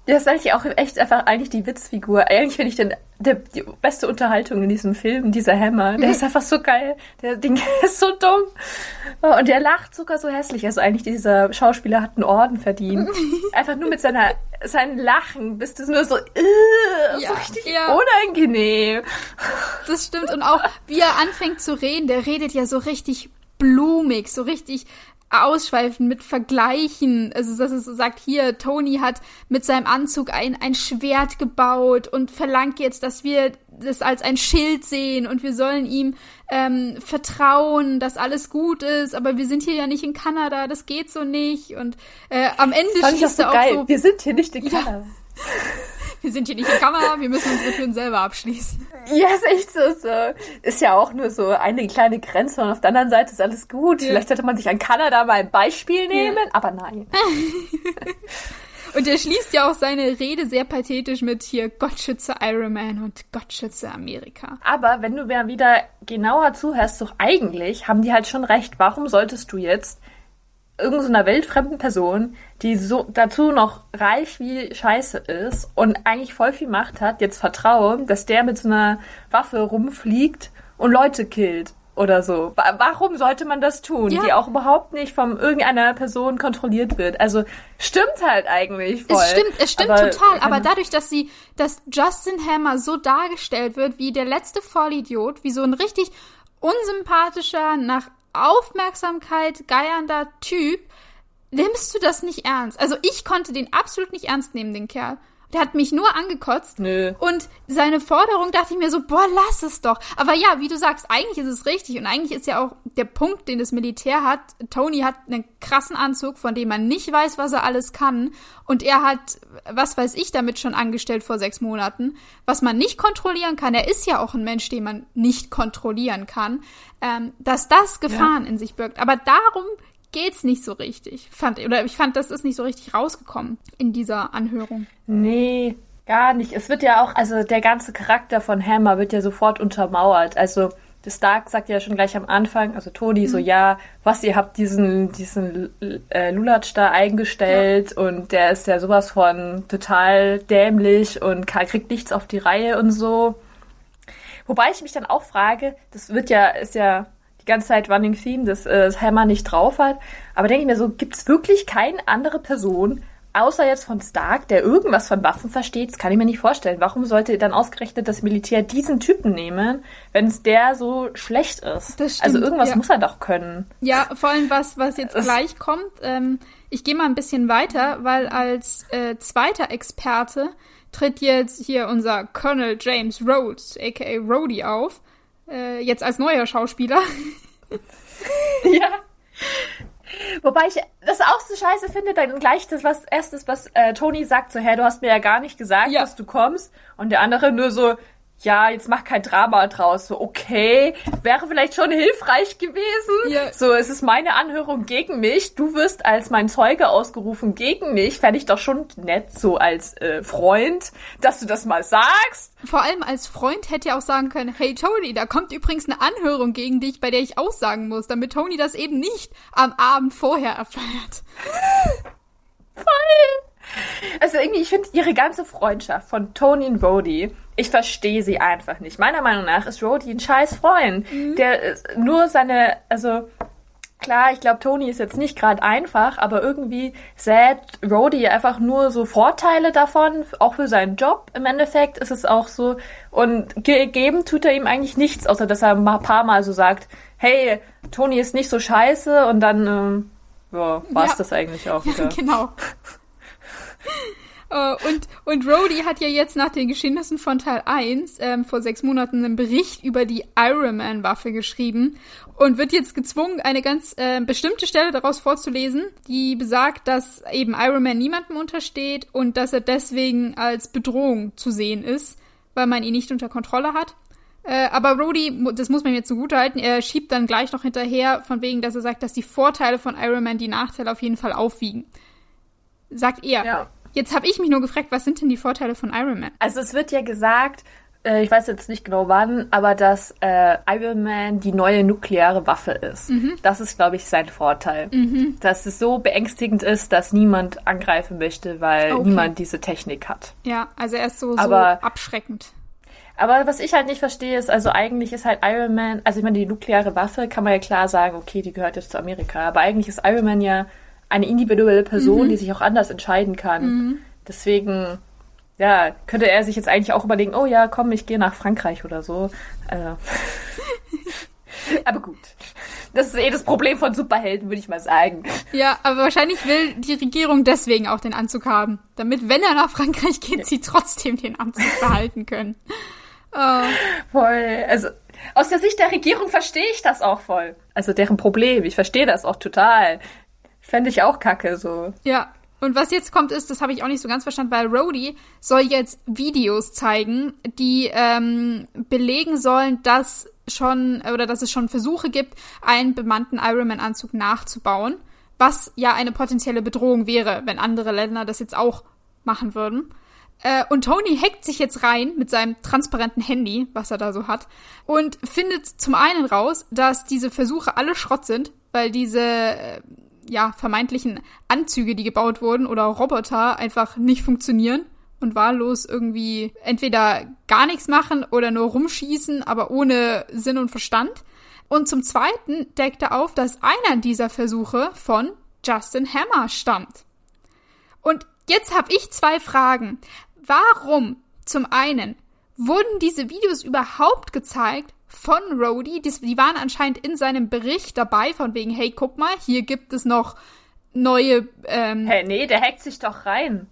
Der ist eigentlich auch echt einfach eigentlich die Witzfigur. Eigentlich finde ich den der, die beste Unterhaltung in diesem Film, dieser Hammer. Der ist einfach so geil. Der Ding ist so dumm. Und der lacht sogar so hässlich. Also eigentlich dieser Schauspieler hat einen Orden verdient. Einfach nur mit seiner seinem Lachen bist du nur so, äh, ja, so richtig ja. unangenehm. Das stimmt. Und auch wie er anfängt zu reden, der redet ja so richtig blumig, so richtig ausschweifen mit Vergleichen. Also, dass es sagt, hier, Tony hat mit seinem Anzug ein, ein Schwert gebaut und verlangt jetzt, dass wir das als ein Schild sehen und wir sollen ihm ähm, vertrauen, dass alles gut ist, aber wir sind hier ja nicht in Kanada, das geht so nicht. Und äh, am Ende schließt er so auch so. Wir sind hier nicht in Kanada. Ja wir sind hier nicht in Kamera, wir müssen unsere Türen selber abschließen. Ja, ist echt so, so. Ist ja auch nur so eine kleine Grenze und auf der anderen Seite ist alles gut. Ja. Vielleicht sollte man sich an Kanada mal ein Beispiel nehmen, ja. aber nein. Und er schließt ja auch seine Rede sehr pathetisch mit hier Gott schütze Iron Man und Gott schütze Amerika. Aber wenn du mir wieder genauer zuhörst, doch eigentlich haben die halt schon recht. Warum solltest du jetzt irgendeiner weltfremden Person, die so dazu noch reich wie Scheiße ist und eigentlich voll viel Macht hat, jetzt vertrauen, dass der mit so einer Waffe rumfliegt und Leute killt oder so. Warum sollte man das tun, ja. die auch überhaupt nicht von irgendeiner Person kontrolliert wird? Also stimmt halt eigentlich voll. Es stimmt, es stimmt aber, total, aber dadurch, dass sie, dass Justin Hammer so dargestellt wird wie der letzte Vollidiot, wie so ein richtig unsympathischer, nach Aufmerksamkeit geiernder Typ, nimmst du das nicht ernst. Also ich konnte den absolut nicht ernst nehmen, den Kerl. Der hat mich nur angekotzt. Nö. Und seine Forderung dachte ich mir so, boah, lass es doch. Aber ja, wie du sagst, eigentlich ist es richtig. Und eigentlich ist ja auch der Punkt, den das Militär hat. Tony hat einen krassen Anzug, von dem man nicht weiß, was er alles kann. Und er hat, was weiß ich, damit schon angestellt vor sechs Monaten, was man nicht kontrollieren kann. Er ist ja auch ein Mensch, den man nicht kontrollieren kann. Ähm, dass das Gefahren ja. in sich birgt. Aber darum geht's nicht so richtig. Fand, oder ich fand, das ist nicht so richtig rausgekommen in dieser Anhörung. Nee, gar nicht. Es wird ja auch, also der ganze Charakter von Hammer wird ja sofort untermauert. Also Stark sagt ja schon gleich am Anfang, also Toni, mhm. so ja, was ihr habt diesen diesen äh, Lulatsch da eingestellt ja. und der ist ja sowas von total dämlich und kriegt nichts auf die Reihe und so. Wobei ich mich dann auch frage, das wird ja ist ja die ganze Zeit Running Theme, dass äh, das Hammer nicht drauf hat. Aber denke ich mir so, gibt es wirklich keine andere Person außer jetzt von Stark, der irgendwas von Waffen versteht, das kann ich mir nicht vorstellen. Warum sollte dann ausgerechnet das Militär diesen Typen nehmen, wenn es der so schlecht ist? Das stimmt, also irgendwas ja. muss er doch können. Ja, vor allem was, was jetzt Das- gleich kommt. Ähm, ich gehe mal ein bisschen weiter, weil als äh, zweiter Experte tritt jetzt hier unser Colonel James Rhodes, aka Rhodey, auf. Äh, jetzt als neuer Schauspieler. ja. Wobei ich das auch so scheiße finde, dann gleich das was erstes, was äh, Tony sagt, so, hä, du hast mir ja gar nicht gesagt, Ja. dass du kommst. Und der andere nur so, ja, jetzt mach kein Drama draus. So, okay, wäre vielleicht schon hilfreich gewesen. Ja. So, es ist meine Anhörung gegen mich. Du wirst als mein Zeuge ausgerufen gegen mich. Fände ich doch schon nett, so als äh, Freund, dass du das mal sagst. Vor allem als Freund hätte er auch sagen können, hey Tony, da kommt übrigens eine Anhörung gegen dich, bei der ich aussagen muss, damit Tony das eben nicht am Abend vorher erfährt. Also irgendwie, ich finde ihre ganze Freundschaft von Tony und Rhodey, ich verstehe sie einfach nicht. Meiner Meinung nach ist Rhodey ein scheiß Freund. Der ist nur seine, also klar, ich glaube, Tony ist jetzt nicht gerade einfach, aber irgendwie sät Rhodey einfach nur so Vorteile davon, auch für seinen Job. Im Endeffekt ist es auch so. Und ge geben tut er ihm eigentlich nichts, außer dass er ein paar Mal so sagt, hey, Tony ist nicht so scheiße und dann, ähm, ja, war es Ja. das eigentlich auch wieder. genau. Äh, und, und Rhodey hat ja jetzt nach den Geschehnissen von Teil 1 ähm, vor sechs Monaten einen Bericht über die Iron Man-Waffe geschrieben und wird jetzt gezwungen, eine ganz äh, bestimmte Stelle daraus vorzulesen, die besagt, dass eben Iron Man niemandem untersteht und dass er deswegen als Bedrohung zu sehen ist, weil man ihn nicht unter Kontrolle hat. Äh, aber Rhodey, das muss man mir zugutehalten, er schiebt dann gleich noch hinterher, von wegen, dass er sagt, dass die Vorteile von Iron Man die Nachteile auf jeden Fall aufwiegen. Sagt er. Ja. Jetzt habe ich mich nur gefragt, was sind denn die Vorteile von Iron Man? Also es wird ja gesagt, äh, ich weiß jetzt nicht genau wann, aber dass äh, Iron Man die neue nukleare Waffe ist. Das ist, glaube ich, sein Vorteil. Dass es so beängstigend ist, dass niemand angreifen möchte, weil Okay. niemand diese Technik hat. Ja, also er ist so, so Aber- abschreckend. Aber was ich halt nicht verstehe, ist, also eigentlich ist halt Iron Man, also ich meine, die nukleare Waffe kann man ja klar sagen, okay, die gehört jetzt zu Amerika. Aber eigentlich ist Iron Man ja eine individuelle Person, die sich auch anders entscheiden kann. Deswegen, ja, könnte er sich jetzt eigentlich auch überlegen, oh ja, komm, ich gehe nach Frankreich oder so. Äh. aber gut. Das ist eh das Problem von Superhelden, würde ich mal sagen. Ja, aber wahrscheinlich will die Regierung deswegen auch den Anzug haben. Damit, wenn er nach Frankreich geht, sie trotzdem den Anzug behalten können. Oh, Voll. Also aus der Sicht der Regierung verstehe ich das auch voll. Also deren Problem. Ich verstehe das auch total. Fände ich auch kacke so. ja. Und was jetzt kommt ist, das habe ich auch nicht so ganz verstanden, weil Rhodey soll jetzt Videos zeigen, die ähm, belegen sollen, dass schon oder dass es schon Versuche gibt, einen bemannten Iron Man Anzug nachzubauen, was ja eine potenzielle Bedrohung wäre, wenn andere Länder das jetzt auch machen würden. Äh, und Tony hackt sich jetzt rein mit seinem transparenten Handy, was er da so hat, und findet zum einen raus, dass diese Versuche alle Schrott sind, weil diese äh, ja vermeintlichen Anzüge, die gebaut wurden, oder Roboter einfach nicht funktionieren und wahllos irgendwie entweder gar nichts machen oder nur rumschießen, aber ohne Sinn und Verstand. Und zum Zweiten deckt er auf, dass einer dieser Versuche von Justin Hammer stammt. Und jetzt habe ich zwei Fragen. Warum zum einen wurden diese Videos überhaupt gezeigt von Rhodey? Die, die waren anscheinend in seinem Bericht dabei, von wegen, hey, guck mal, hier gibt es noch neue. Ähm, Hä, nee, der hackt sich doch rein.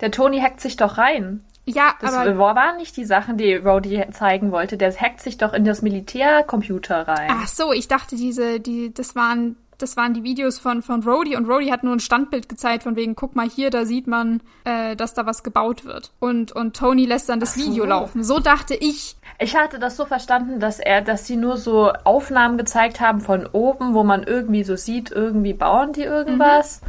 Der Tony hackt sich doch rein. ja, Das aber. waren nicht die Sachen, die Rhodey zeigen wollte. Der hackt sich doch in das Militärcomputer rein. Ach so, ich dachte, diese, die, das waren, das waren die Videos von, von Rhodey und Rhodey hat nur ein Standbild gezeigt, von wegen, guck mal hier, da sieht man, äh, dass da was gebaut wird. Und, und Tony lässt dann das so. Video laufen. So dachte ich. Ich hatte das so verstanden, dass er, dass sie nur so Aufnahmen gezeigt haben von oben, wo man irgendwie so sieht, irgendwie bauen die irgendwas.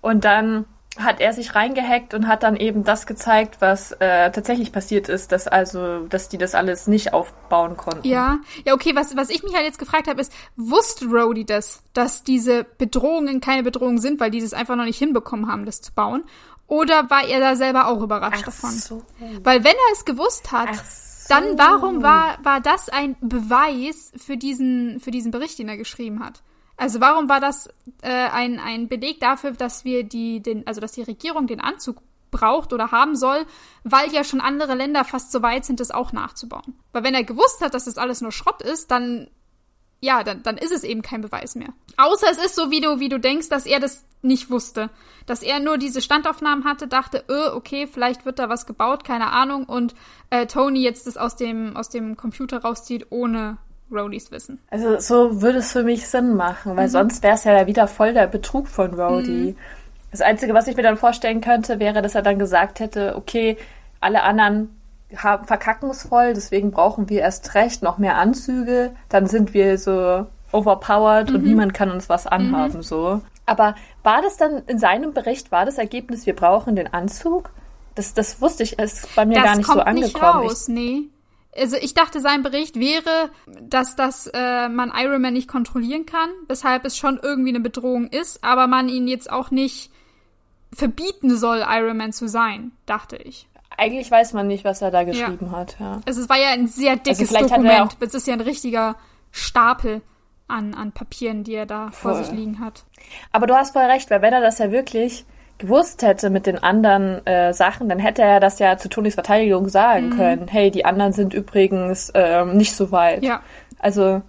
Und dann hat er sich reingehackt und hat dann eben das gezeigt, was äh, tatsächlich passiert ist, dass also, dass die das alles nicht aufbauen konnten. Ja, ja, okay, was, was ich mich halt jetzt gefragt habe, ist, wusste Rhodey das, dass diese Bedrohungen keine Bedrohungen sind, weil die das einfach noch nicht hinbekommen haben, das zu bauen? Oder war er da selber auch überrascht davon? so. Weil wenn er es gewusst hat, Ach so. dann warum war, war das ein Beweis für diesen, für diesen Bericht, den er geschrieben hat? Also warum war das äh, ein, ein Beleg dafür, dass wir die, den, also dass die Regierung den Anzug braucht oder haben soll, weil ja schon andere Länder fast so weit sind, das auch nachzubauen. Weil wenn er gewusst hat, dass das alles nur Schrott ist, dann ja, dann, dann ist es eben kein Beweis mehr. Außer es ist so, wie du, wie du denkst, dass er das nicht wusste. Dass er nur diese Standaufnahmen hatte, dachte, öh, okay, vielleicht wird da was gebaut, keine Ahnung, und äh, Tony jetzt das aus dem, aus dem Computer rauszieht, ohne Rodys Wissen. Also so würde es für mich Sinn machen, weil mhm. sonst wäre es ja wieder voll der Betrug von Rody. Mhm. Das Einzige, was ich mir dann vorstellen könnte, wäre, dass er dann gesagt hätte, okay, alle anderen haben, verkacken es voll, deswegen brauchen wir erst recht noch mehr Anzüge. Dann sind wir so overpowered mhm. und niemand kann uns was anhaben, mhm. so. Aber war das dann in seinem Bericht, war das Ergebnis, wir brauchen den Anzug? Das, das wusste ich, ist bei mir das gar nicht so angekommen. Nicht raus, ich, nee. Also ich dachte, sein Bericht wäre, dass das äh, man Iron Man nicht kontrollieren kann, weshalb es schon irgendwie eine Bedrohung ist, aber man ihn jetzt auch nicht verbieten soll, Iron Man zu sein, dachte ich. Eigentlich weiß man nicht, was er da geschrieben ja. hat. Ja. Also es war ja ein sehr also dickes also Dokument. Es ist ja ein richtiger Stapel an, an Papieren, die er da voll. vor sich liegen hat. Aber du hast voll recht, weil wenn er das ja wirklich gewusst hätte mit den anderen äh, Sachen, dann hätte er das ja zu Tonys Verteidigung sagen mhm. können. Hey, die anderen sind übrigens ähm, nicht so weit. Ja. Also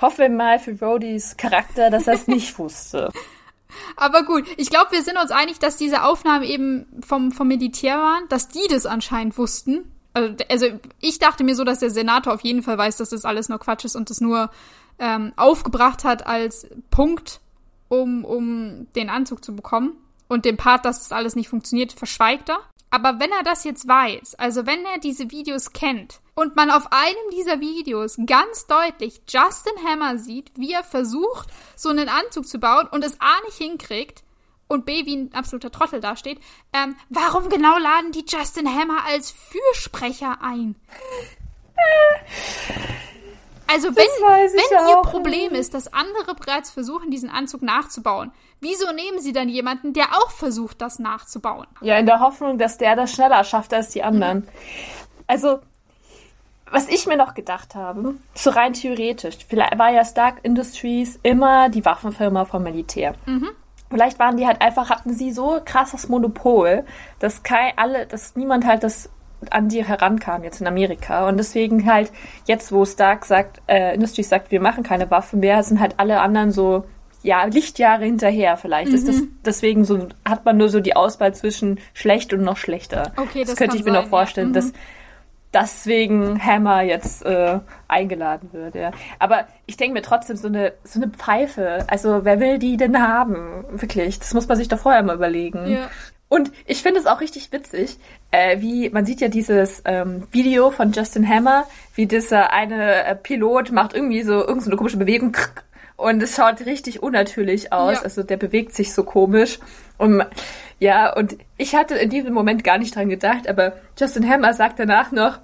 hoffen wir mal für Rodys Charakter, dass er es nicht wusste. Aber gut, ich glaube, wir sind uns einig, dass diese Aufnahmen eben vom, vom Militär waren, dass die das anscheinend wussten. Also, also ich dachte mir so, dass der Senator auf jeden Fall weiß, dass das alles nur Quatsch ist und das nur ähm, aufgebracht hat als Punkt, um, um den Anzug zu bekommen. Und den Part, dass das alles nicht funktioniert, verschweigt er. Aber wenn er das jetzt weiß, also wenn er diese Videos kennt und man auf einem dieser Videos ganz deutlich Justin Hammer sieht, wie er versucht, so einen Anzug zu bauen und es A nicht hinkriegt und B wie ein absoluter Trottel dasteht, ähm, warum genau laden die Justin Hammer als Fürsprecher ein? Also wenn, wenn ihr Problem ist, dass andere bereits versuchen, diesen Anzug nachzubauen, wieso nehmen sie dann jemanden, der auch versucht, das nachzubauen? Ja, in der Hoffnung, dass der das schneller schafft als die anderen. Mhm. Also, was ich mir noch gedacht habe, so rein theoretisch, vielleicht war ja Stark Industries immer die Waffenfirma vom Militär. Mhm. Vielleicht waren die halt einfach, hatten sie so krasses Monopol, dass kein, alle, dass niemand halt das an die herankam jetzt in Amerika. Und deswegen halt jetzt, wo Stark sagt, äh, Industries sagt, wir machen keine Waffen mehr, sind halt alle anderen so, ja, Lichtjahre hinterher vielleicht. Mhm. Ist das, deswegen so, hat man nur so die Auswahl zwischen schlecht und noch schlechter. Okay, das, das könnte ich mir sein, noch vorstellen, ja. mhm. dass deswegen Hammer jetzt äh, eingeladen wird. Ja. Aber ich denke mir trotzdem so eine so eine Pfeife. Also wer will die denn haben? Wirklich, das muss man sich doch vorher mal überlegen. Ja. Und ich finde es auch richtig witzig, äh, wie man sieht ja dieses ähm, Video von Justin Hammer, wie dieser eine äh, Pilot macht irgendwie so irgendeine so komische Bewegung und es schaut richtig unnatürlich aus. Ja. Also der bewegt sich so komisch. Und ja, und ich hatte in diesem Moment gar nicht dran gedacht, aber Justin Hammer sagt danach noch,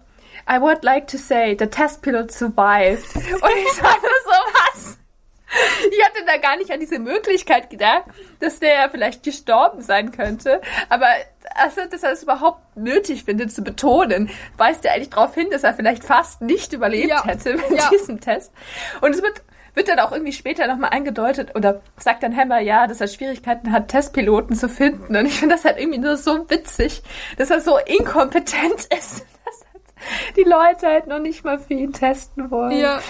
I would like to say, the test pilot survived. Und ich nur so, was? Ich hatte da gar nicht an diese Möglichkeit gedacht, dass der ja vielleicht gestorben sein könnte. Aber also, dass er es überhaupt nötig findet zu betonen, weist ja eigentlich darauf hin, dass er vielleicht fast nicht überlebt ja. hätte mit ja. diesem Test. Und es wird wird dann auch irgendwie später nochmal eingedeutet oder sagt dann Hammer, ja, dass er Schwierigkeiten hat, Testpiloten zu finden. Und ich finde das halt irgendwie nur so witzig, dass er so inkompetent ist die Leute halt noch nicht mal für ihn testen wollen. Ja.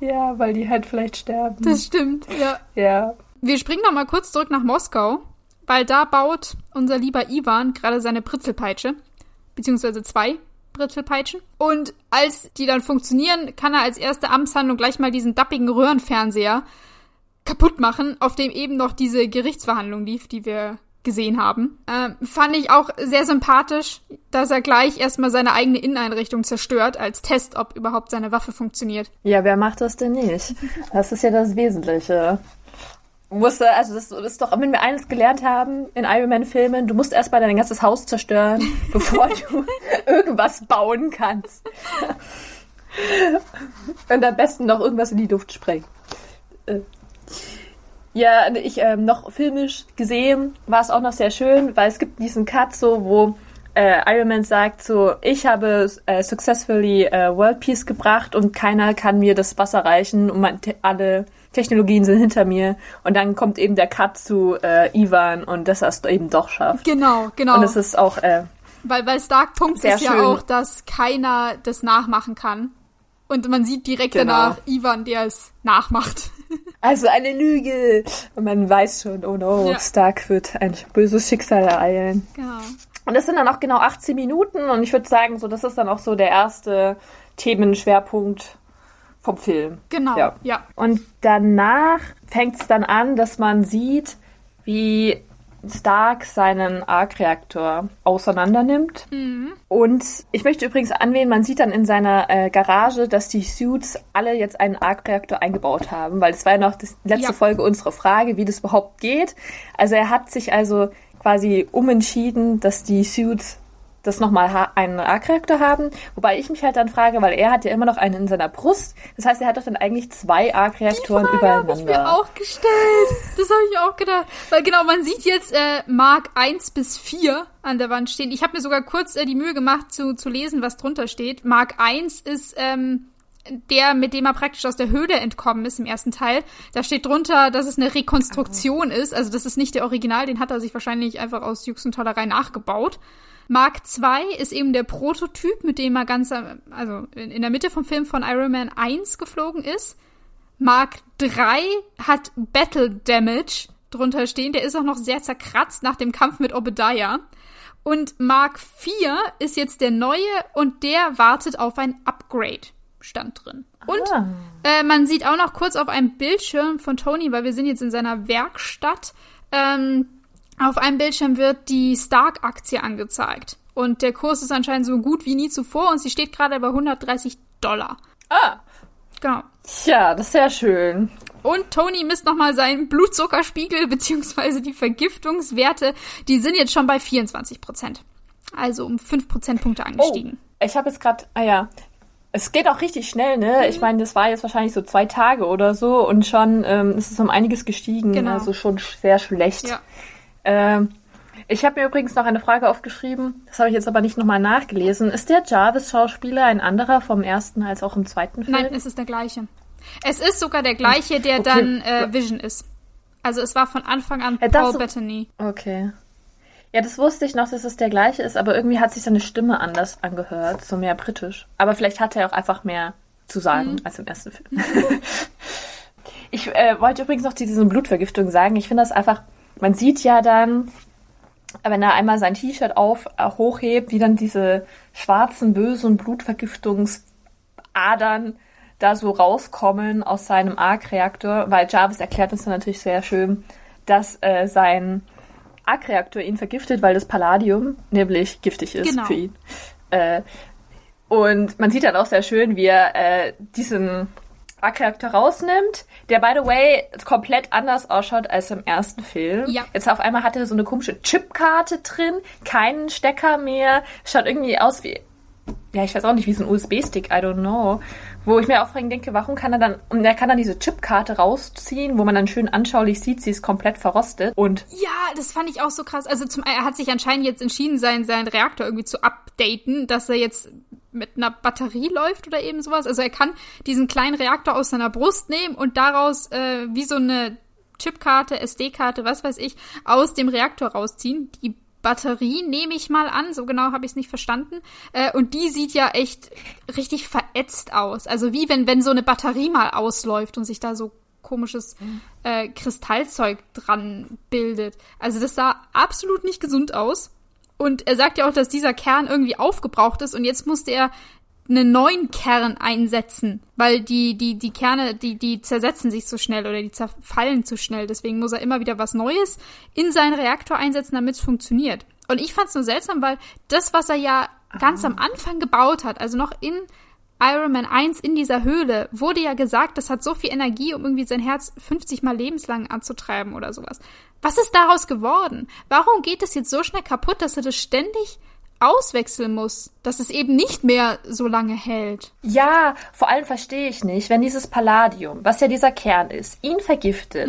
Ja, weil die halt vielleicht sterben. Das stimmt, ja. Ja. Wir springen noch mal kurz zurück nach Moskau, weil da baut unser lieber Ivan gerade seine Britzelpeitsche. Beziehungsweise zwei Britzelpeitschen. Und als die dann funktionieren, kann er als erste Amtshandlung gleich mal diesen dappigen Röhrenfernseher kaputt machen, auf dem eben noch diese Gerichtsverhandlung lief, die wir gesehen haben. Ähm, fand ich auch sehr sympathisch, dass er gleich erstmal seine eigene Inneneinrichtung zerstört, als Test, ob überhaupt seine Waffe funktioniert. Ja, wer macht das denn nicht? Das ist ja das Wesentliche. Musste, also das, ist doch, wenn wir eines gelernt haben in Iron Man-Filmen, du musst erstmal dein ganzes Haus zerstören, bevor du irgendwas bauen kannst. Und am besten noch irgendwas in die Luft sprengen. Ja, ich ähm, noch filmisch gesehen war es auch noch sehr schön, weil es gibt diesen Cut so, wo äh, Iron Man sagt so, ich habe äh, successfully äh, World Peace gebracht und keiner kann mir das Wasser reichen und man, alle Technologien sind hinter mir. Und dann kommt eben der Cut zu äh, Ivan und dass er es eben doch schafft. Genau, genau. Und es ist auch. Äh, weil, weil Stark Punkt ist ja schön. auch, dass keiner das nachmachen kann. Und man sieht direkt Genau. danach Ivan, der es nachmacht. Also eine Lüge. Und man weiß schon, oh no, Ja. Stark wird ein böses Schicksal ereilen. Genau. Und das sind dann auch genau 18 Minuten. Und ich würde sagen, so, das ist dann auch so der erste Themenschwerpunkt vom Film. Genau, Ja. ja. Und danach fängt es dann an, dass man sieht, wie Stark seinen Arc-Reaktor auseinander nimmt. Und ich möchte übrigens anwählen, man sieht dann in seiner äh, Garage, dass die Suits alle jetzt einen Arc-Reaktor eingebaut haben, weil das war ja noch die letzte Ja. Folge unserer Frage, wie das überhaupt geht. Also er hat sich also quasi umentschieden, dass die Suits das nochmal einen Arc-Reaktor haben. Wobei ich mich halt dann frage, weil er hat ja immer noch einen in seiner Brust. Das heißt, er hat doch dann eigentlich zwei Arc-Reaktoren Frage habe ich mir übereinander. auch gestellt. Das habe ich auch gedacht. Weil genau, man sieht jetzt äh, Mark 1 bis 4 an der Wand stehen. Ich habe mir sogar kurz äh, die Mühe gemacht zu, zu lesen, was drunter steht. Mark 1 ist ähm, der, mit dem er praktisch aus der Höhle entkommen ist im ersten Teil. Da steht drunter, dass es eine Rekonstruktion ist. Also das ist nicht der Original, den hat er sich wahrscheinlich einfach aus Jux und Tollerei nachgebaut. Mark 2 ist eben der Prototyp, mit dem er ganz, also in, in der Mitte vom Film von Iron Man 1 geflogen ist. Mark 3 hat Battle Damage drunter stehen. Der ist auch noch sehr zerkratzt nach dem Kampf mit Obadiah. Und Mark 4 ist jetzt der neue und der wartet auf ein Upgrade. Stand drin. Und Ah. äh, man sieht auch noch kurz auf einem Bildschirm von Tony, weil wir sind jetzt in seiner Werkstatt. Ähm, auf einem Bildschirm wird die Stark-Aktie angezeigt. Und der Kurs ist anscheinend so gut wie nie zuvor und sie steht gerade bei 130 Dollar. Ah, Genau. tja, das ist sehr schön. Und Tony misst nochmal seinen Blutzuckerspiegel beziehungsweise die Vergiftungswerte. Die sind jetzt schon bei 24 Prozent. Also um 5 Prozentpunkte Oh, angestiegen. ich habe jetzt gerade, ah ja, es geht auch richtig schnell, ne? Ich meine, das war jetzt wahrscheinlich so zwei Tage oder so und schon ähm, ist es um einiges gestiegen. Genau. Also schon sch- sehr schlecht. Ja. Ähm, ich habe mir übrigens noch eine Frage aufgeschrieben, das habe ich jetzt aber nicht nochmal nachgelesen. Ist der Jarvis-Schauspieler ein anderer vom ersten als auch im zweiten Film? Nein, es ist der gleiche. Es ist sogar der gleiche, der Okay. dann äh, Vision ist. Also es war von Anfang an Ja, das Paul Bettany. Okay. Ja, das wusste ich noch, dass es der gleiche ist, aber irgendwie hat sich seine Stimme anders angehört, so mehr britisch. Aber vielleicht hat er auch einfach mehr zu sagen Mhm. als im ersten Film. ich äh, wollte übrigens noch zu diesen Blutvergiftungen sagen. Ich finde das einfach, man sieht ja dann, wenn er einmal sein T-Shirt auf äh, hochhebt, wie dann diese schwarzen, bösen Blutvergiftungsadern da so rauskommen aus seinem Arc-Reaktor, weil Jarvis erklärt uns dann natürlich sehr schön, dass äh, sein Arc-Reaktor ihn vergiftet, weil das Palladium nämlich giftig ist Genau. für ihn. Äh, und man sieht dann auch sehr schön, wie er äh, diesen Arc-Reaktor rausnimmt, der, by the way, komplett anders ausschaut als im ersten Film. Ja. Jetzt auf einmal hat er so eine komische Chipkarte drin, keinen Stecker mehr, schaut irgendwie aus wie, ja, ich weiß auch nicht, wie so ein USB-Stick, I don't know. Wo ich mir auch vorhin denke, warum kann er dann, und er kann dann diese Chipkarte rausziehen, wo man dann schön anschaulich sieht, sie ist komplett verrostet. Und Ja, das fand ich auch so krass. Also zum, er hat sich anscheinend jetzt entschieden, seinen, seinen Reaktor irgendwie zu updaten, dass er jetzt mit einer Batterie läuft oder eben sowas. Also er kann diesen kleinen Reaktor aus seiner Brust nehmen und daraus äh, wie so eine Chipkarte, SD-Karte, was weiß ich, aus dem Reaktor rausziehen. Die Batterie nehme ich mal an, so genau habe ich es nicht verstanden. Äh, und die sieht ja echt richtig verätzt aus. Also wie wenn, wenn so eine Batterie mal ausläuft und sich da so komisches äh, Kristallzeug dran bildet. Also das sah absolut nicht gesund aus. Und er sagt ja auch, dass dieser Kern irgendwie aufgebraucht ist und jetzt musste er einen neuen Kern einsetzen, weil die, die, die Kerne, die, die zersetzen sich so schnell oder die zerfallen zu schnell. Deswegen muss er immer wieder was Neues in seinen Reaktor einsetzen, damit es funktioniert. Und ich fand es nur seltsam, weil das, was er ja ganz am Anfang gebaut hat, also noch in Iron Man 1 in dieser Höhle, wurde ja gesagt, das hat so viel Energie, um irgendwie sein Herz 50 mal lebenslang anzutreiben oder sowas. Was ist daraus geworden? Warum geht es jetzt so schnell kaputt, dass er das ständig auswechseln muss, dass es eben nicht mehr so lange hält? ja, vor allem verstehe ich nicht, wenn dieses Palladium, was ja dieser Kern ist, ihn vergiftet,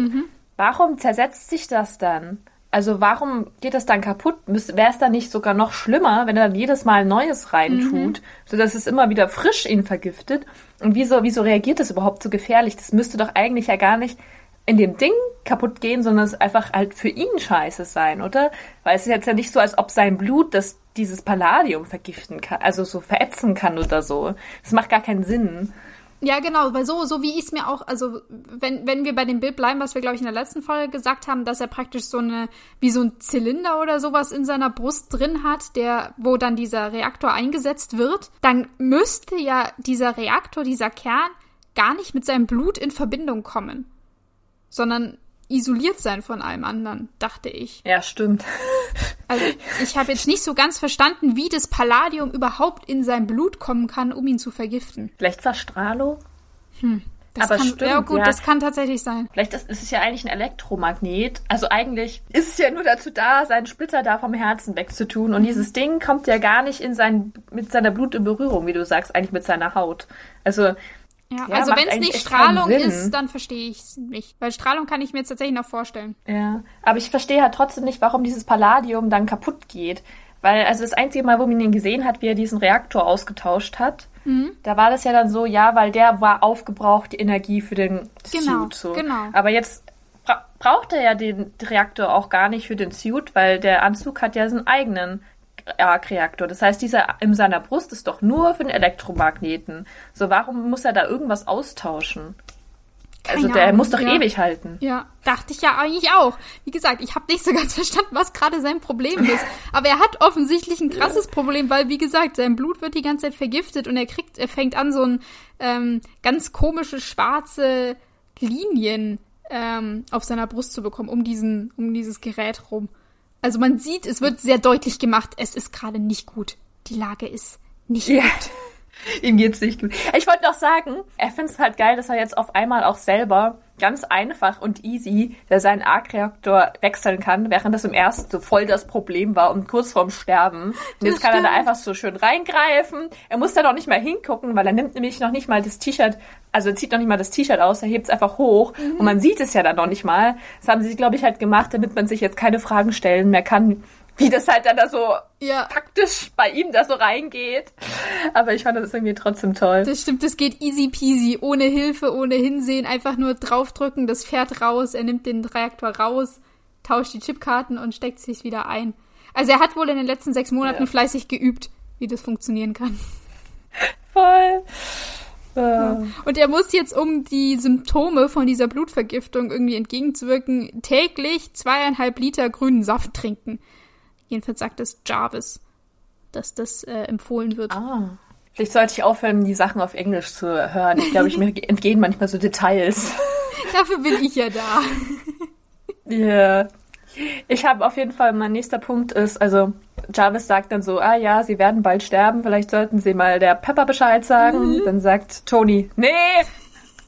warum zersetzt sich das dann? Also warum geht das dann kaputt? Wäre es dann nicht sogar noch schlimmer, wenn er dann jedes Mal Neues reintut, mhm. sodass es immer wieder frisch ihn vergiftet? Und wieso, wieso reagiert das überhaupt so gefährlich? Das müsste doch eigentlich ja gar nicht in dem Ding kaputt gehen, sondern es einfach halt für ihn scheiße sein, oder? Weil es ist jetzt ja nicht so, als ob sein Blut das dieses Palladium vergiften kann, also so verätzen kann oder so. Das macht gar keinen Sinn. Ja, genau, weil so, so wie ich es mir auch, also wenn, wenn wir bei dem Bild bleiben, was wir, glaube ich, in der letzten Folge gesagt haben, dass er praktisch so eine, wie so ein Zylinder oder sowas in seiner Brust drin hat, der, wo dann dieser Reaktor eingesetzt wird, dann müsste ja dieser Reaktor, dieser Kern, gar nicht mit seinem Blut in Verbindung kommen. Sondern isoliert sein von allem anderen, dachte ich. Ja, stimmt. Also ich habe jetzt nicht so ganz verstanden, wie das Palladium überhaupt in sein Blut kommen kann, um ihn zu vergiften. Vielleicht Strahlung? Hm. Das aber kann, stimmt, ja gut, ja. das kann tatsächlich sein. Vielleicht ist, ist es ja eigentlich ein Elektromagnet. Also eigentlich ist es ja nur dazu da, seinen Splitter da vom Herzen wegzutun. Und dieses Ding kommt ja gar nicht in sein, mit seiner Blut in Berührung, wie du sagst, eigentlich mit seiner Haut. Also ja, ja also wenn es nicht Strahlung ist, dann verstehe ich es nicht. Weil Strahlung kann ich mir jetzt tatsächlich noch vorstellen. Ja, aber ich verstehe halt trotzdem nicht, warum dieses Palladium dann kaputt geht. Weil, also das einzige Mal, wo man ihn gesehen hat, wie er diesen Reaktor ausgetauscht hat, mhm. da war das ja dann so, ja, weil der war aufgebraucht, die Energie für den genau, Suit. So. Genau. Aber jetzt bra braucht er ja den Reaktor auch gar nicht für den Suit, weil der Anzug hat ja seinen eigenen Arc-Reaktor. Das heißt, dieser in seiner Brust ist doch nur für den Elektromagneten. So, warum muss er da irgendwas austauschen? Keine also der Ahnung, muss doch ja. ewig halten. Ja, dachte ich ja eigentlich auch. Wie gesagt, ich habe nicht so ganz verstanden, was gerade sein Problem ist. Aber er hat offensichtlich ein krasses ja. Problem, weil, wie gesagt, sein Blut wird die ganze Zeit vergiftet und er kriegt, er fängt an, so ein ähm, ganz komische schwarze Linien ähm, auf seiner Brust zu bekommen, um diesen, um dieses Gerät rum. Also man sieht, es wird sehr deutlich gemacht, es ist gerade nicht gut. Die Lage ist nicht ja. gut. Ihm geht's nicht gut. Ich wollte noch sagen, er findet es halt geil, dass er jetzt auf einmal auch selber ganz einfach und easy seinen Arc-Reaktor wechseln kann, während das im ersten so voll das Problem war und kurz vorm Sterben. Und jetzt kann er da einfach so schön reingreifen. Er muss da noch nicht mal hingucken, weil er nimmt nämlich noch nicht mal das T-Shirt, also er zieht noch nicht mal das T-Shirt aus, er hebt es einfach hoch mhm. und man sieht es ja dann noch nicht mal. Das haben sie, glaube ich, halt gemacht, damit man sich jetzt keine Fragen stellen mehr kann, wie das halt dann da so ja. praktisch bei ihm da so reingeht. Aber ich fand das irgendwie trotzdem toll. Das stimmt, das geht easy peasy, ohne Hilfe, ohne Hinsehen, einfach nur draufdrücken, das fährt raus, er nimmt den Reaktor raus, tauscht die Chipkarten und steckt sich wieder ein. Also er hat wohl in den letzten sechs Monaten ja. fleißig geübt, wie das funktionieren kann. Voll. Ja. Und er muss jetzt, um die Symptome von dieser Blutvergiftung irgendwie entgegenzuwirken, täglich zweieinhalb Liter grünen Saft trinken. Jedenfalls sagt es Jarvis, dass das äh, empfohlen wird. Ah. Vielleicht sollte ich aufhören, die Sachen auf Englisch zu hören. Ich glaube, ich mir entgehen manchmal so Details. Dafür bin ich ja da. Ja. yeah. Ich habe auf jeden Fall, mein nächster Punkt ist, also Jarvis sagt dann so, ah ja, sie werden bald sterben, vielleicht sollten sie mal der Pepper Bescheid sagen. Mhm. Dann sagt Tony, nee,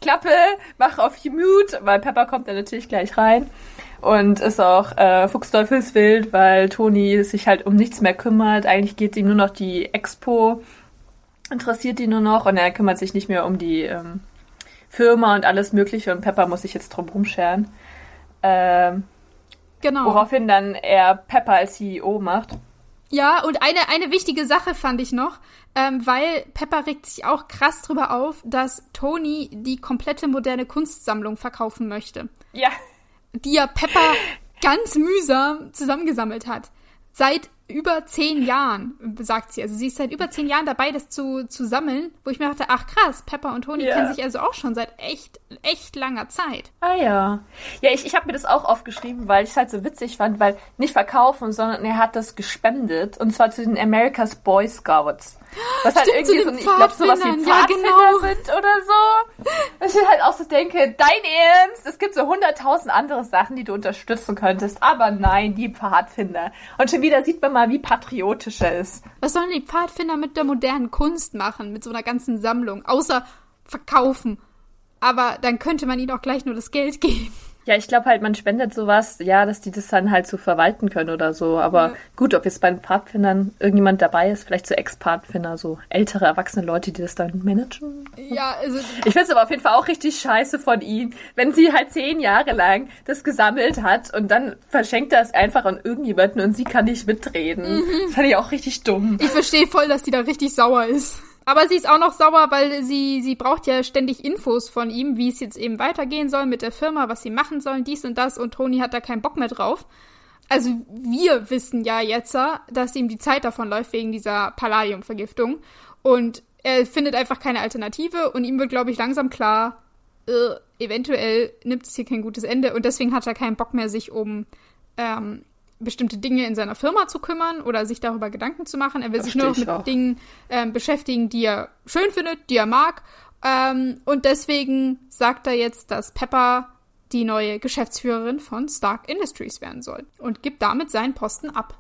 Klappe, mach auf Mute, weil Pepper kommt dann natürlich gleich rein und ist auch äh, fuchsteufelswild, weil Toni sich halt um nichts mehr kümmert. Eigentlich geht ihm nur noch die Expo, interessiert ihn nur noch und er kümmert sich nicht mehr um die ähm, Firma und alles Mögliche und Pepper muss sich jetzt drum rumscheren. Ähm, genau. Woraufhin dann er Pepper als CEO macht. Ja, und eine, eine wichtige Sache fand ich noch, ähm, weil Pepper regt sich auch krass drüber auf, dass Tony die komplette moderne Kunstsammlung verkaufen möchte. Ja die ja Pepper ganz mühsam zusammengesammelt hat. Seit über zehn Jahren, sagt sie. Also sie ist seit über zehn Jahren dabei, das zu, zu sammeln, wo ich mir dachte, ach krass, Pepper und Toni yeah. kennen sich also auch schon seit echt, echt langer Zeit. Ah ja. Ja, ich, ich habe mir das auch aufgeschrieben, weil ich es halt so witzig fand, weil nicht verkaufen, sondern er hat das gespendet und zwar zu den America's Boy Scouts. Was halt Stimmt, irgendwie so, ich glaube, sowas wie Pfadfinder ja, genau. sind oder so. Was ich halt auch so denke, dein Ernst? Es gibt so hunderttausend andere Sachen, die du unterstützen könntest, aber nein, die Pfadfinder. Und schon wieder sieht man mal, wie patriotisch er ist. Was sollen die Pfadfinder mit der modernen Kunst machen, mit so einer ganzen Sammlung, außer verkaufen? Aber dann könnte man ihnen auch gleich nur das Geld geben. Ja, ich glaube halt, man spendet sowas, ja, dass die das dann halt so verwalten können oder so. Aber ja. gut, ob jetzt bei den Pfadfindern irgendjemand dabei ist, vielleicht so Ex-Pfadfinder, so ältere, erwachsene Leute, die das dann managen. Ja, also. Ich finde es aber auf jeden Fall auch richtig scheiße von ihm, wenn sie halt zehn Jahre lang das gesammelt hat und dann verschenkt er es einfach an irgendjemanden und sie kann nicht mitreden. Mhm. Das fand ich auch richtig dumm. Ich verstehe voll, dass die da richtig sauer ist. Aber sie ist auch noch sauer, weil sie, sie braucht ja ständig Infos von ihm, wie es jetzt eben weitergehen soll mit der Firma, was sie machen sollen, dies und das. Und Toni hat da keinen Bock mehr drauf. Also wir wissen ja jetzt, dass ihm die Zeit davon läuft wegen dieser Palladiumvergiftung. Und er findet einfach keine Alternative und ihm wird, glaube ich, langsam klar, äh, eventuell nimmt es hier kein gutes Ende. Und deswegen hat er keinen Bock mehr, sich um ähm, bestimmte Dinge in seiner Firma zu kümmern oder sich darüber Gedanken zu machen. Er will sich nur noch mit auch. Dingen ähm, beschäftigen, die er schön findet, die er mag. Ähm, und deswegen sagt er jetzt, dass Pepper die neue Geschäftsführerin von Stark Industries werden soll und gibt damit seinen Posten ab.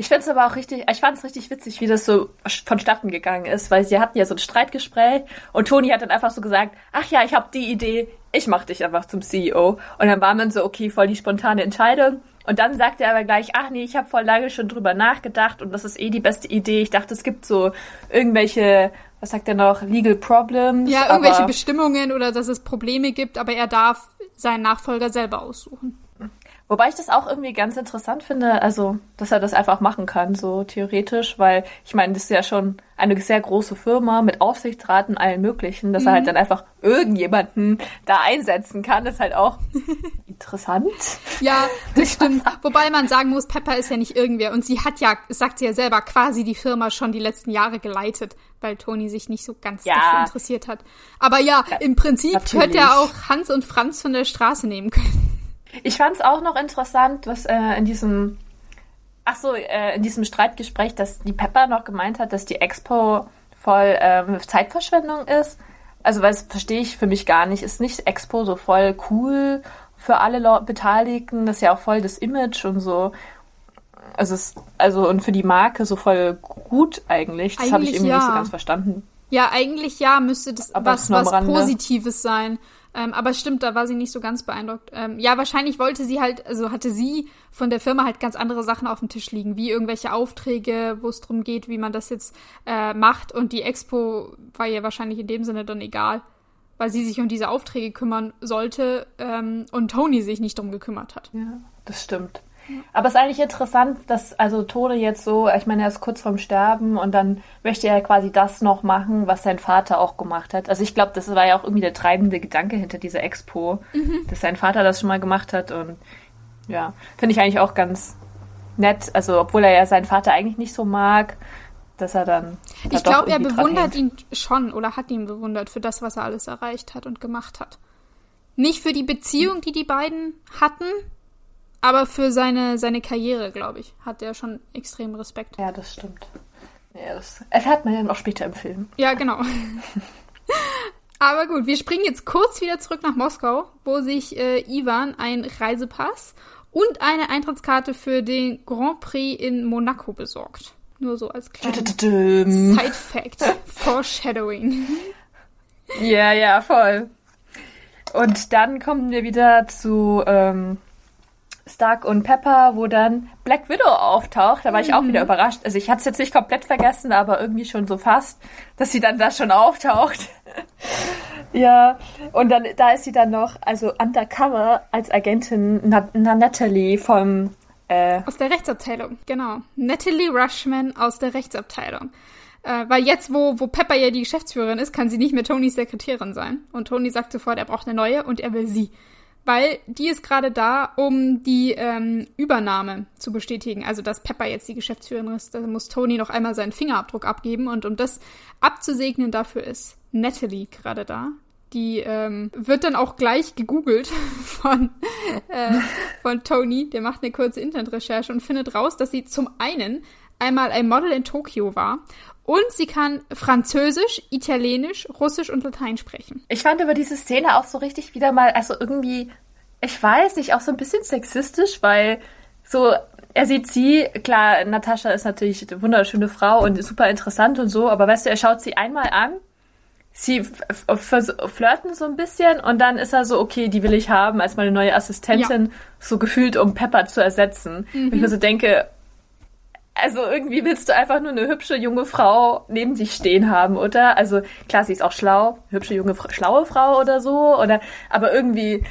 Ich finde es aber auch richtig, ich fand es richtig witzig, wie das so vonstatten gegangen ist, weil sie hatten ja so ein Streitgespräch und Toni hat dann einfach so gesagt, ach ja, ich habe die Idee, ich mach dich einfach zum CEO. Und dann war man so, okay, voll die spontane Entscheidung. Und dann sagte er aber gleich, ach nee, ich habe voll lange schon drüber nachgedacht und das ist eh die beste Idee. Ich dachte, es gibt so irgendwelche, was sagt er noch, Legal Problems. Ja, irgendwelche Bestimmungen oder dass es Probleme gibt, aber er darf seinen Nachfolger selber aussuchen. Wobei ich das auch irgendwie ganz interessant finde, also, dass er das einfach machen kann, so theoretisch, weil ich meine, das ist ja schon eine sehr große Firma mit Aufsichtsraten, allen möglichen, dass mhm. er halt mhm. dann einfach irgendjemanden da einsetzen kann, ist halt auch interessant. Ja, das stimmt. Wobei man sagen muss, Pepper ist ja nicht irgendwer und sie hat ja, sagt sie ja selber, quasi die Firma schon die letzten Jahre geleitet, weil Toni sich nicht so ganz ja. dafür interessiert hat. Aber ja, im Prinzip Natürlich. hätte er auch Hans und Franz von der Straße nehmen können. Ich fand es auch noch interessant, was äh, in diesem, ach so, äh, in diesem Streitgespräch, dass die Pepper noch gemeint hat, dass die Expo voll ähm, Zeitverschwendung ist. Also, weil das verstehe ich für mich gar nicht. Ist nicht Expo so voll cool für alle Le Beteiligten? Das ist ja auch voll das Image und so. Also, es, also und für die Marke so voll gut eigentlich. Das habe ich irgendwie ja. nicht so ganz verstanden. Ja, eigentlich ja, müsste das Aber was, was Positives sein. Ähm, aber stimmt, da war sie nicht so ganz beeindruckt. Ähm, ja, wahrscheinlich wollte sie halt, also hatte sie von der Firma halt ganz andere Sachen auf dem Tisch liegen, wie irgendwelche Aufträge, wo es darum geht, wie man das jetzt äh, macht. Und die Expo war ihr wahrscheinlich in dem Sinne dann egal, weil sie sich um diese Aufträge kümmern sollte ähm, und Tony sich nicht drum gekümmert hat. Ja, das stimmt. Aber es ist eigentlich interessant, dass also Tode jetzt so, ich meine, er ist kurz vorm Sterben und dann möchte er quasi das noch machen, was sein Vater auch gemacht hat. Also ich glaube, das war ja auch irgendwie der treibende Gedanke hinter dieser Expo, mhm. dass sein Vater das schon mal gemacht hat und ja, finde ich eigentlich auch ganz nett. Also obwohl er ja seinen Vater eigentlich nicht so mag, dass er dann. Da ich glaube, er bewundert ihn schon oder hat ihn bewundert für das, was er alles erreicht hat und gemacht hat. Nicht für die Beziehung, die die beiden hatten, aber für seine, seine Karriere, glaube ich, hat er schon extrem Respekt. Ja, das stimmt. Ja, das erfährt man ja noch später im Film. Ja, genau. Aber gut, wir springen jetzt kurz wieder zurück nach Moskau, wo sich äh, Ivan ein Reisepass und eine Eintrittskarte für den Grand Prix in Monaco besorgt. Nur so als kleiner Side-Fact. Foreshadowing. Ja, ja, voll. Und dann kommen wir wieder zu ähm, Stark und Pepper, wo dann Black Widow auftaucht. Da war ich auch wieder mhm. überrascht. Also ich hatte es jetzt nicht komplett vergessen, aber irgendwie schon so fast, dass sie dann da schon auftaucht. ja, und dann da ist sie dann noch, also undercover als Agentin Na, Na Natalie vom äh aus der Rechtsabteilung, genau. Natalie Rushman aus der Rechtsabteilung. Äh, weil jetzt, wo, wo Pepper ja die Geschäftsführerin ist, kann sie nicht mehr Tonys Sekretärin sein. Und Tony sagt sofort, er braucht eine neue und er will sie weil die ist gerade da, um die ähm, Übernahme zu bestätigen. Also, dass Pepper jetzt die Geschäftsführerin ist, da muss Tony noch einmal seinen Fingerabdruck abgeben. Und um das abzusegnen, dafür ist Natalie gerade da. Die ähm, wird dann auch gleich gegoogelt von, äh, von Tony. Der macht eine kurze Internetrecherche und findet raus, dass sie zum einen einmal ein Model in Tokio war und sie kann Französisch, Italienisch, Russisch und Latein sprechen. Ich fand aber diese Szene auch so richtig wieder mal, also irgendwie, ich weiß nicht, auch so ein bisschen sexistisch, weil so, er sieht sie, klar, Natascha ist natürlich eine wunderschöne Frau und super interessant und so, aber weißt du, er schaut sie einmal an sie flirten so ein bisschen und dann ist er so, okay, die will ich haben als meine neue Assistentin, ja. so gefühlt, um Pepper zu ersetzen. Mhm. Und ich mir so denke, also irgendwie willst du einfach nur eine hübsche junge Frau neben sich stehen haben, oder? Also klar, sie ist auch schlau, hübsche junge schlaue Frau oder so, oder aber irgendwie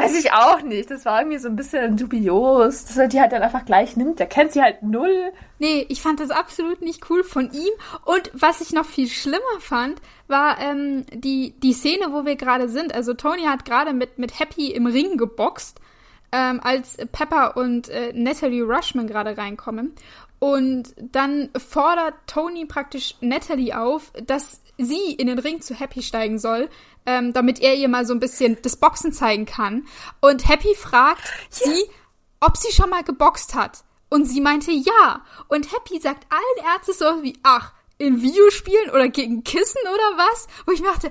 weiß ich auch nicht. Das war irgendwie so ein bisschen dubios, dass er die halt dann einfach gleich nimmt. Der kennt sie halt null. Nee, ich fand das absolut nicht cool von ihm. Und was ich noch viel schlimmer fand, war ähm, die, die Szene, wo wir gerade sind. Also Tony hat gerade mit, mit Happy im Ring geboxt, ähm, als Pepper und äh, Natalie Rushman gerade reinkommen. Und dann fordert Tony praktisch Natalie auf, dass sie in den Ring zu Happy steigen soll, ähm, damit er ihr mal so ein bisschen das Boxen zeigen kann. Und Happy fragt ja. sie, ob sie schon mal geboxt hat. Und sie meinte ja. Und Happy sagt allen Ärzten so wie, ach, in Videospielen oder gegen Kissen oder was? Wo ich dachte,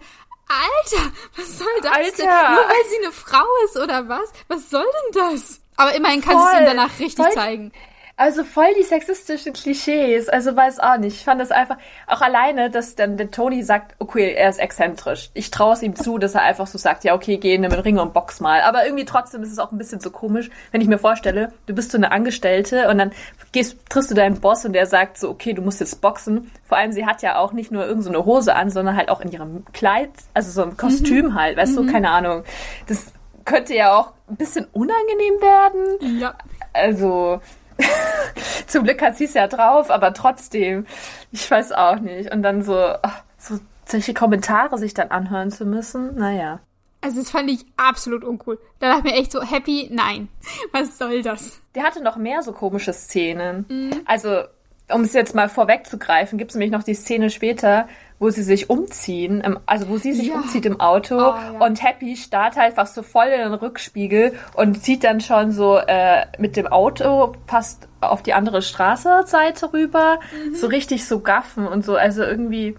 Alter, was soll das Alter. denn? Nur weil sie eine Frau ist oder was? Was soll denn das? Aber immerhin kann sie es ihm danach richtig voll, zeigen. Also voll die sexistischen Klischees. Also weiß auch nicht. Ich fand das einfach, auch alleine, dass dann der Tony sagt, okay, er ist exzentrisch. Ich traue es ihm zu, dass er einfach so sagt, ja, okay, geh in den Ring und box mal. Aber irgendwie trotzdem ist es auch ein bisschen so komisch, wenn ich mir vorstelle, du bist so eine Angestellte und dann gehst, triffst du deinen Boss und der sagt so, okay, du musst jetzt boxen. Vor allem, sie hat ja auch nicht nur irgendeine so Hose an, sondern halt auch in ihrem Kleid, also so ein Kostüm mhm. halt, weißt mhm. du, keine Ahnung. Das könnte ja auch ein bisschen unangenehm werden. Ja. Also, Zum Glück hat sie es ja drauf, aber trotzdem, ich weiß auch nicht. Und dann so, ach, so solche Kommentare sich dann anhören zu müssen, naja. Also das fand ich absolut uncool. Da dachte ich mir echt so, happy, nein. Was soll das? Der hatte noch mehr so komische Szenen. Mhm. Also, um es jetzt mal vorwegzugreifen, gibt es nämlich noch die Szene später, wo sie sich umziehen, also wo sie sich ja. umzieht im Auto oh, ja. und Happy starrt halt einfach so voll in den Rückspiegel und zieht dann schon so äh, mit dem Auto fast auf die andere Straßenseite rüber, mhm. so richtig so gaffen und so, also irgendwie.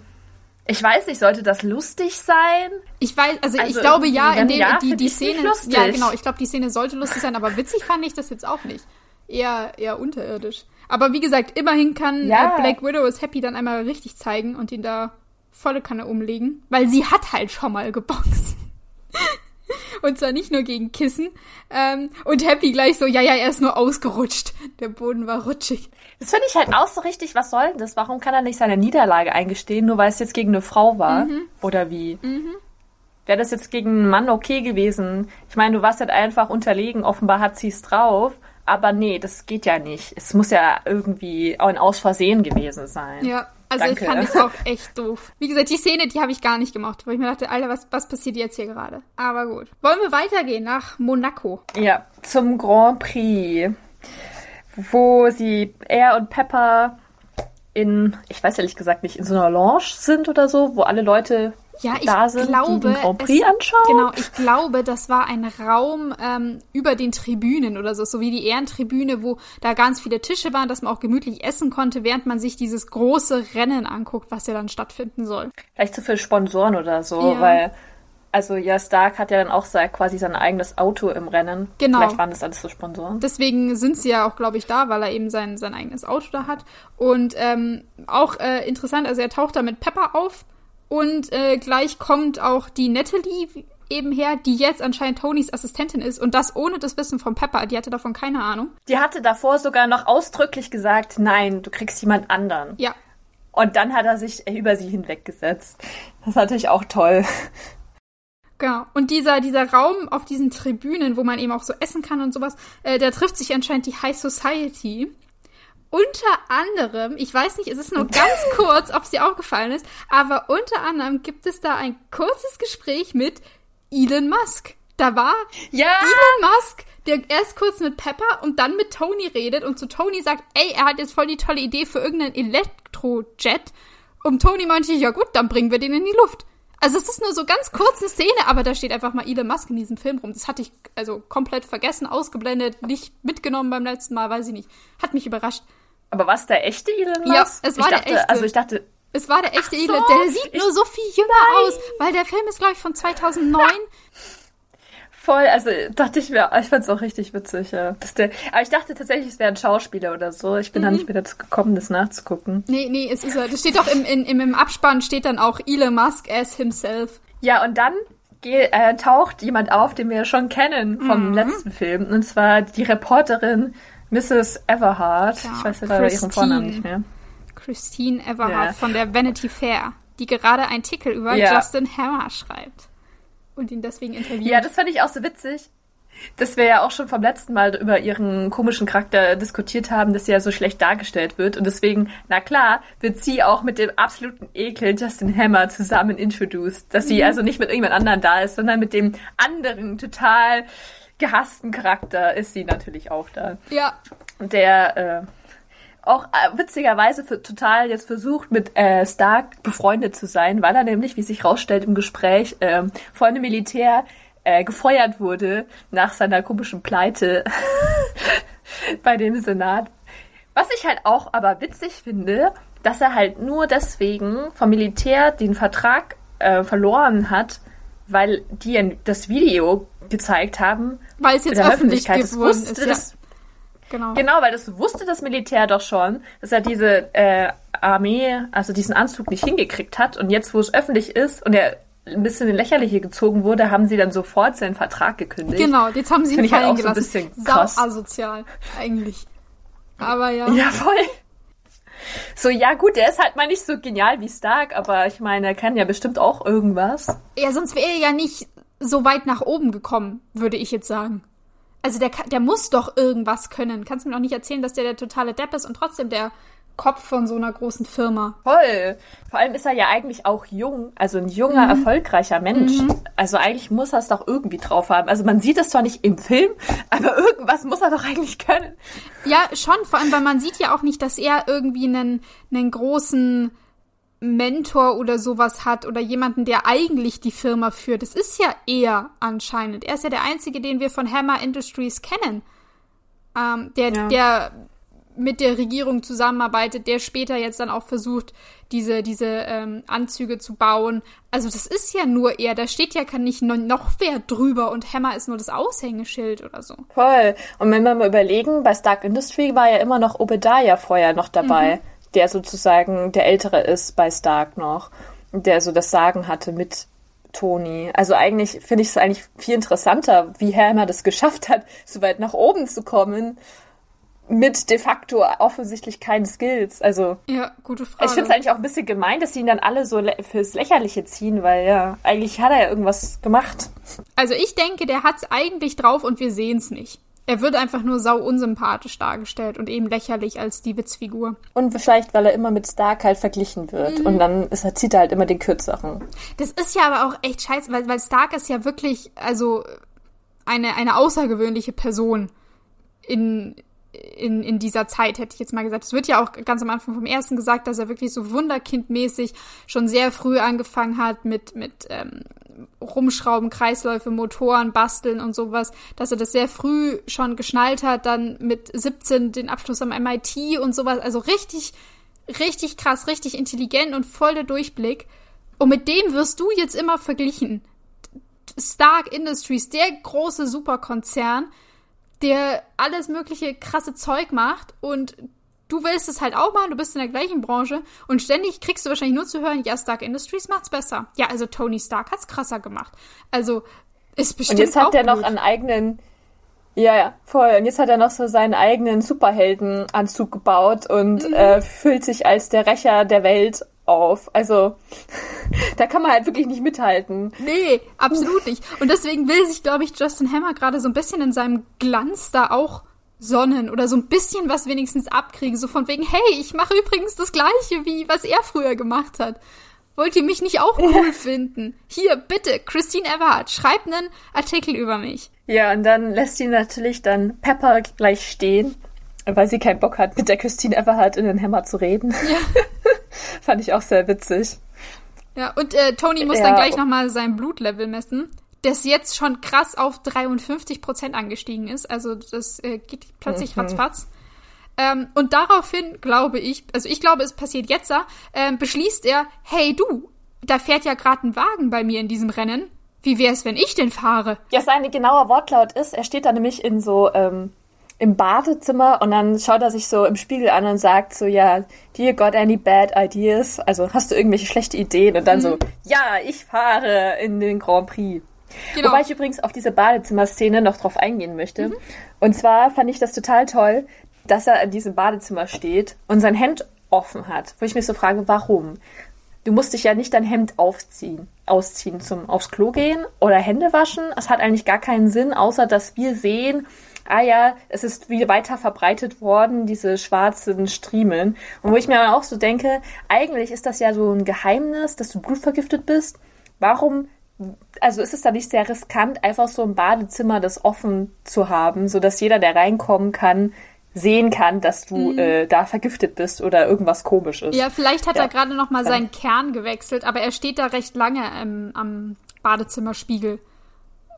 Ich weiß nicht, sollte das lustig sein? Ich weiß, also, also ich glaube ja, in dem ja, die, die Szene. Ja, genau, ich glaube, die Szene sollte lustig sein, aber witzig fand ich das jetzt auch nicht. Eher, eher unterirdisch. Aber wie gesagt, immerhin kann ja. äh, Black Widow es Happy dann einmal richtig zeigen und ihn da volle Kanne umlegen, weil sie hat halt schon mal geboxt. Und zwar nicht nur gegen Kissen. Ähm, und Happy gleich so, ja, ja, er ist nur ausgerutscht. Der Boden war rutschig. Das finde ich halt auch so richtig, was soll denn das? Warum kann er nicht seine Niederlage eingestehen, nur weil es jetzt gegen eine Frau war? Mhm. Oder wie? Mhm. Wäre das jetzt gegen einen Mann okay gewesen? Ich meine, du warst halt einfach unterlegen, offenbar hat sie es drauf. Aber nee, das geht ja nicht. Es muss ja irgendwie auch ein Ausversehen gewesen sein. Ja, also Danke. ich fand es auch echt doof. Wie gesagt, die Szene, die habe ich gar nicht gemacht, weil ich mir dachte, Alter, was, was passiert jetzt hier gerade? Aber gut. Wollen wir weitergehen nach Monaco? Ja, zum Grand Prix, wo sie, er und Pepper in, ich weiß ehrlich gesagt nicht, in so einer Lounge sind oder so, wo alle Leute ja, ich da sind, glaube, die den Grand Prix es, anschauen. Genau, ich glaube, das war ein Raum ähm, über den Tribünen oder so, so wie die Ehrentribüne, wo da ganz viele Tische waren, dass man auch gemütlich essen konnte, während man sich dieses große Rennen anguckt, was ja dann stattfinden soll. Vielleicht zu viel Sponsoren oder so, ja. weil also ja, Stark hat ja dann auch sein, quasi sein eigenes Auto im Rennen. Genau. Vielleicht waren das alles so Sponsoren. Deswegen sind sie ja auch, glaube ich, da, weil er eben sein, sein eigenes Auto da hat. Und ähm, auch äh, interessant, also er taucht da mit Pepper auf und äh, gleich kommt auch die Natalie eben her, die jetzt anscheinend Tonys Assistentin ist und das ohne das Wissen von Pepper. Die hatte davon keine Ahnung. Die hatte davor sogar noch ausdrücklich gesagt, nein, du kriegst jemand anderen. Ja. Und dann hat er sich über sie hinweggesetzt. Das ist natürlich auch toll. Genau. Und dieser, dieser Raum auf diesen Tribünen, wo man eben auch so essen kann und sowas, äh, da trifft sich anscheinend die High Society. Unter anderem, ich weiß nicht, es ist nur ganz kurz, ob es dir aufgefallen ist, aber unter anderem gibt es da ein kurzes Gespräch mit Elon Musk. Da war ja. Elon Musk, der erst kurz mit Pepper und dann mit Tony redet und zu Tony sagt, ey, er hat jetzt voll die tolle Idee für irgendeinen Elektrojet. Und Tony meinte, ja gut, dann bringen wir den in die Luft. Also es ist nur so ganz kurze Szene, aber da steht einfach mal Elon Musk in diesem Film rum. Das hatte ich also komplett vergessen, ausgeblendet, nicht mitgenommen beim letzten Mal, weiß ich nicht. Hat mich überrascht. Aber was der echte Elon Musk? Ja, es war ich der dachte, echte. Also ich dachte, es war der echte so, Elon. Der sieht nur so viel jünger nein. aus, weil der Film ist glaube ich von 2009. Voll, also dachte ich mir, ich fand es auch richtig witzig, ja. Der, aber ich dachte tatsächlich, es wäre ein Schauspieler oder so. Ich bin mhm. da nicht mehr dazu gekommen, das nachzugucken. Nee, nee, es ist er. Das steht doch im, im, im Abspann steht dann auch Elon Musk as himself. Ja, und dann äh, taucht jemand auf, den wir schon kennen vom mhm. letzten Film. Und zwar die Reporterin Mrs. Everhart. Ja, ich weiß leider ihren Vornamen nicht mehr. Christine Everhart ja. von der Vanity Fair, die gerade einen Artikel über ja. Justin Hammer schreibt. Und ihn deswegen interviewt. Ja, das fand ich auch so witzig. Dass wir ja auch schon vom letzten Mal über ihren komischen Charakter diskutiert haben, dass sie ja so schlecht dargestellt wird. Und deswegen, na klar, wird sie auch mit dem absoluten Ekel Justin Hammer zusammen introduced. Dass sie mhm. also nicht mit irgendjemand anderen da ist, sondern mit dem anderen total gehassten Charakter ist sie natürlich auch da. Ja. Der äh, auch äh, witzigerweise für, total jetzt versucht, mit äh, Stark befreundet zu sein, weil er nämlich, wie sich rausstellt im Gespräch, äh, von einem Militär äh, gefeuert wurde nach seiner komischen Pleite bei dem Senat. Was ich halt auch aber witzig finde, dass er halt nur deswegen vom Militär den Vertrag äh, verloren hat, weil die das Video gezeigt haben. Weil es jetzt öffentlich geworden ist. Ja. Das, genau. genau, weil das wusste das Militär doch schon, dass er diese äh, Armee, also diesen Anzug nicht hingekriegt hat. Und jetzt, wo es öffentlich ist und er ein bisschen in Lächerliche gezogen wurde, haben sie dann sofort seinen Vertrag gekündigt. Genau, jetzt haben sie ihn fallen halt gelassen. So ein bisschen krass. Asozial, eigentlich. Aber ja. Ja, voll. So, ja gut, der ist halt mal nicht so genial wie Stark, aber ich meine, er kann ja bestimmt auch irgendwas. Ja, sonst wäre er ja nicht so weit nach oben gekommen, würde ich jetzt sagen. Also der, der muss doch irgendwas können. Kannst du mir doch nicht erzählen, dass der der totale Depp ist und trotzdem der Kopf von so einer großen Firma. Voll. Vor allem ist er ja eigentlich auch jung, also ein junger, mhm. erfolgreicher Mensch. Mhm. Also eigentlich muss er es doch irgendwie drauf haben. Also man sieht es zwar nicht im Film, aber irgendwas muss er doch eigentlich können. Ja, schon. Vor allem, weil man sieht ja auch nicht, dass er irgendwie einen, einen großen Mentor oder sowas hat oder jemanden, der eigentlich die Firma führt. Das ist ja er anscheinend. Er ist ja der Einzige, den wir von Hammer Industries kennen. Ähm, der, ja. der mit der Regierung zusammenarbeitet, der später jetzt dann auch versucht, diese, diese ähm, Anzüge zu bauen. Also das ist ja nur er, da steht ja kann nicht noch wer drüber und Hammer ist nur das Aushängeschild oder so. Voll. Und wenn wir mal überlegen, bei Stark Industry war ja immer noch Obadiah vorher noch dabei, mhm. der sozusagen der Ältere ist bei Stark noch, der so das Sagen hatte mit Tony. Also eigentlich finde ich es eigentlich viel interessanter, wie Hammer das geschafft hat, so weit nach oben zu kommen mit de facto offensichtlich keinen Skills. Also ja, gute Frage. Ich finde es eigentlich auch ein bisschen gemein, dass sie ihn dann alle so fürs Lächerliche ziehen, weil ja eigentlich hat er ja irgendwas gemacht. Also ich denke, der hat es eigentlich drauf und wir sehen es nicht. Er wird einfach nur sau unsympathisch dargestellt und eben lächerlich als die Witzfigur. Und vielleicht, weil er immer mit Stark halt verglichen wird. Mhm. Und dann ist er, zieht er halt immer den kürzeren. Das ist ja aber auch echt scheiße, weil, weil Stark ist ja wirklich, also eine, eine außergewöhnliche Person in, in, in dieser Zeit, hätte ich jetzt mal gesagt. Es wird ja auch ganz am Anfang vom ersten gesagt, dass er wirklich so wunderkindmäßig schon sehr früh angefangen hat mit, mit ähm, Rumschrauben, Kreisläufe, Motoren, Basteln und sowas, dass er das sehr früh schon geschnallt hat, dann mit 17 den Abschluss am MIT und sowas. Also richtig, richtig krass, richtig intelligent und voll der Durchblick. Und mit dem wirst du jetzt immer verglichen. Stark Industries, der große Superkonzern, der alles mögliche krasse Zeug macht und du willst es halt auch machen, du bist in der gleichen Branche und ständig kriegst du wahrscheinlich nur zu hören, ja, Stark Industries macht's besser. Ja, also Tony Stark hat's krasser gemacht. Also ist bestimmt Und jetzt hat er noch einen eigenen ja, ja, voll. Und jetzt hat er noch so seinen eigenen Superheldenanzug gebaut und mhm. äh, fühlt sich als der Rächer der Welt auf. Also da kann man halt wirklich nicht mithalten. Nee, absolut nicht. Und deswegen will sich, glaube ich, Justin Hammer gerade so ein bisschen in seinem Glanz da auch sonnen oder so ein bisschen was wenigstens abkriegen. So von wegen, hey, ich mache übrigens das gleiche, wie was er früher gemacht hat. Wollt ihr mich nicht auch cool finden? Hier, bitte, Christine Everhart, schreibt einen Artikel über mich. Ja, und dann lässt sie natürlich dann Pepper gleich stehen, weil sie keinen Bock hat, mit der Christine Everhart in den Hammer zu reden. Ja. Fand ich auch sehr witzig. Ja, und äh, Tony muss ja, dann gleich nochmal sein Blutlevel messen, das jetzt schon krass auf 53 Prozent angestiegen ist. Also das äh, geht plötzlich mhm. ratzfatz. Ähm, und daraufhin glaube ich, also ich glaube, es passiert jetzt, äh, beschließt er, hey du, da fährt ja gerade ein Wagen bei mir in diesem Rennen. Wie wär's, wenn ich den fahre? Ja, sein genauer Wortlaut ist, er steht da nämlich in so ähm, im Badezimmer und dann schaut er sich so im Spiegel an und sagt so, ja, do you got any bad ideas? Also hast du irgendwelche schlechte Ideen? Und dann mhm. so, ja, ich fahre in den Grand Prix. Genau. Wobei ich übrigens auf diese Badezimmerszene noch drauf eingehen möchte. Mhm. Und zwar fand ich das total toll, dass er in diesem Badezimmer steht und sein Hemd offen hat. Wo ich mich so frage, warum? Du musst dich ja nicht dein Hemd aufziehen, ausziehen zum aufs Klo gehen oder Hände waschen. Es hat eigentlich gar keinen Sinn, außer dass wir sehen, ah ja, es ist wieder weiter verbreitet worden, diese schwarzen Striemeln. Und wo ich mir auch so denke, eigentlich ist das ja so ein Geheimnis, dass du blutvergiftet bist. Warum also ist es da nicht sehr riskant, einfach so ein Badezimmer das offen zu haben, sodass jeder, der reinkommen kann, sehen kann, dass du mhm. äh, da vergiftet bist oder irgendwas komisch ist. Ja, vielleicht hat ja. er gerade noch mal seinen Kern gewechselt, aber er steht da recht lange ähm, am Badezimmerspiegel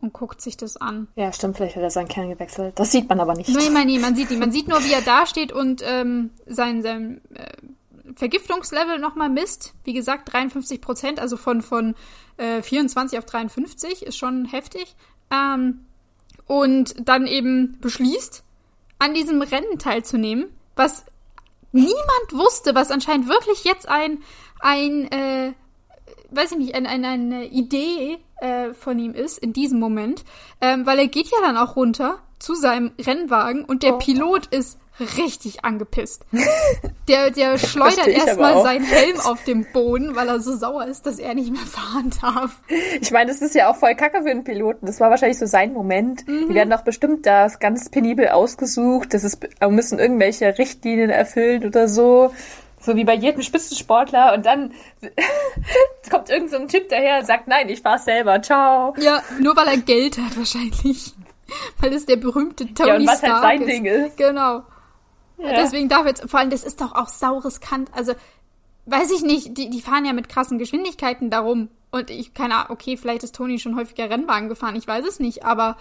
und guckt sich das an. Ja, stimmt, vielleicht hat er seinen Kern gewechselt. Das sieht man aber nicht. Nein, nein, nee, man sieht ihn. Man sieht nur, wie er da steht und ähm, sein, sein äh, Vergiftungslevel nochmal misst. Wie gesagt, 53 Prozent, also von, von äh, 24 auf 53 ist schon heftig. Ähm, und dann eben beschließt, an diesem Rennen teilzunehmen, was niemand wusste, was anscheinend wirklich jetzt ein, ein äh, weiß ich nicht, ein, ein, eine Idee äh, von ihm ist in diesem Moment, ähm, weil er geht ja dann auch runter zu seinem Rennwagen und der oh. Pilot ist richtig angepisst. Der, der schleudert erstmal seinen Helm auf den Boden, weil er so sauer ist, dass er nicht mehr fahren darf. Ich meine, das ist ja auch voll kacke für einen Piloten. Das war wahrscheinlich so sein Moment. Mhm. Die werden doch bestimmt da ganz penibel ausgesucht. Das ist, müssen irgendwelche Richtlinien erfüllen oder so. So wie bei jedem Spitzensportler und dann kommt irgend so ein Typ daher und sagt, nein, ich fahr selber, ciao. Ja, nur weil er Geld hat wahrscheinlich. Weil es der berühmte Tony ja, und was Stark halt sein ist. Ding ist. Genau. Ja. Deswegen darf jetzt, vor allem, das ist doch auch saures Kant. Also, weiß ich nicht, die, die fahren ja mit krassen Geschwindigkeiten darum. Und ich, keine Ahnung, okay, vielleicht ist Toni schon häufiger Rennwagen gefahren, ich weiß es nicht, aber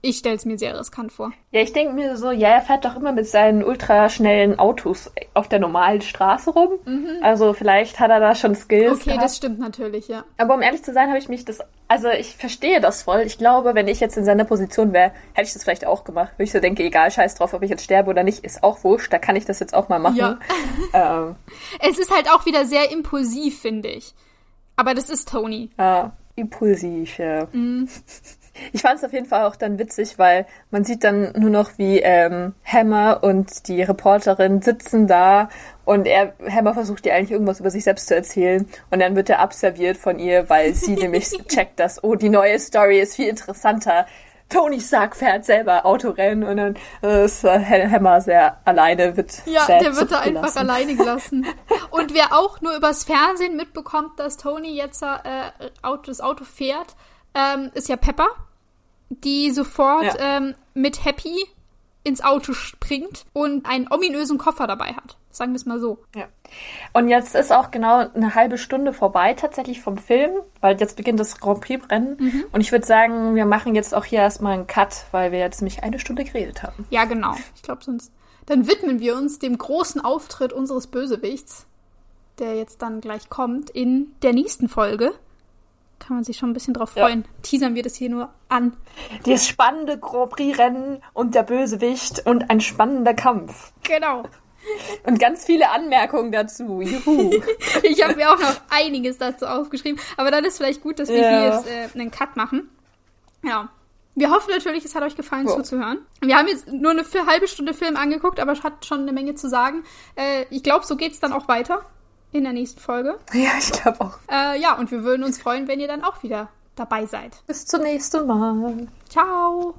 ich stelle es mir sehr riskant vor. Ja, ich denke mir so, ja, er fährt doch immer mit seinen ultraschnellen Autos auf der normalen Straße rum. Mhm. Also vielleicht hat er da schon Skills. Okay, gehabt. das stimmt natürlich, ja. Aber um ehrlich zu sein, habe ich mich das, also ich verstehe das voll. Ich glaube, wenn ich jetzt in seiner Position wäre, hätte ich das vielleicht auch gemacht. Wenn ich so denke, egal, scheiß drauf, ob ich jetzt sterbe oder nicht, ist auch wurscht. Da kann ich das jetzt auch mal machen. Ja. ähm. Es ist halt auch wieder sehr impulsiv, finde ich. Aber das ist Tony. Ah, impulsiv, ja. Mhm. Ich fand es auf jeden Fall auch dann witzig, weil man sieht dann nur noch, wie ähm, Hammer und die Reporterin sitzen da und er, Hammer versucht ihr eigentlich irgendwas über sich selbst zu erzählen und dann wird er abserviert von ihr, weil sie nämlich checkt, dass, oh, die neue Story ist viel interessanter. Tony Stark fährt selber Autorennen und dann äh, ist äh, Hammer sehr alleine, wird Ja, der wird da einfach alleine gelassen. Und wer auch nur übers Fernsehen mitbekommt, dass Tony jetzt äh, das Auto fährt, ähm, ist ja Pepper die sofort ja. ähm, mit Happy ins Auto springt und einen ominösen Koffer dabei hat. Sagen wir es mal so. Ja. Und jetzt ist auch genau eine halbe Stunde vorbei tatsächlich vom Film, weil jetzt beginnt das Grand Prix-Rennen. Mhm. Und ich würde sagen, wir machen jetzt auch hier erstmal einen Cut, weil wir jetzt nämlich eine Stunde geredet haben. Ja, genau. Ich glaube sonst. Dann widmen wir uns dem großen Auftritt unseres Bösewichts, der jetzt dann gleich kommt, in der nächsten Folge kann man sich schon ein bisschen drauf freuen. Ja. Teasern wir das hier nur an. Das spannende Grand Prix-Rennen und der Bösewicht und ein spannender Kampf. Genau. Und ganz viele Anmerkungen dazu. Juhu. ich habe mir auch noch einiges dazu aufgeschrieben. Aber dann ist vielleicht gut, dass wir ja. hier jetzt äh, einen Cut machen. Ja. Wir hoffen natürlich, es hat euch gefallen oh. zuzuhören. Wir haben jetzt nur eine halbe Stunde Film angeguckt, aber es hat schon eine Menge zu sagen. Äh, ich glaube, so geht es dann auch weiter in der nächsten Folge. Ja, ich glaube auch. Äh, ja, und wir würden uns freuen, wenn ihr dann auch wieder dabei seid. Bis zum nächsten Mal. Ciao.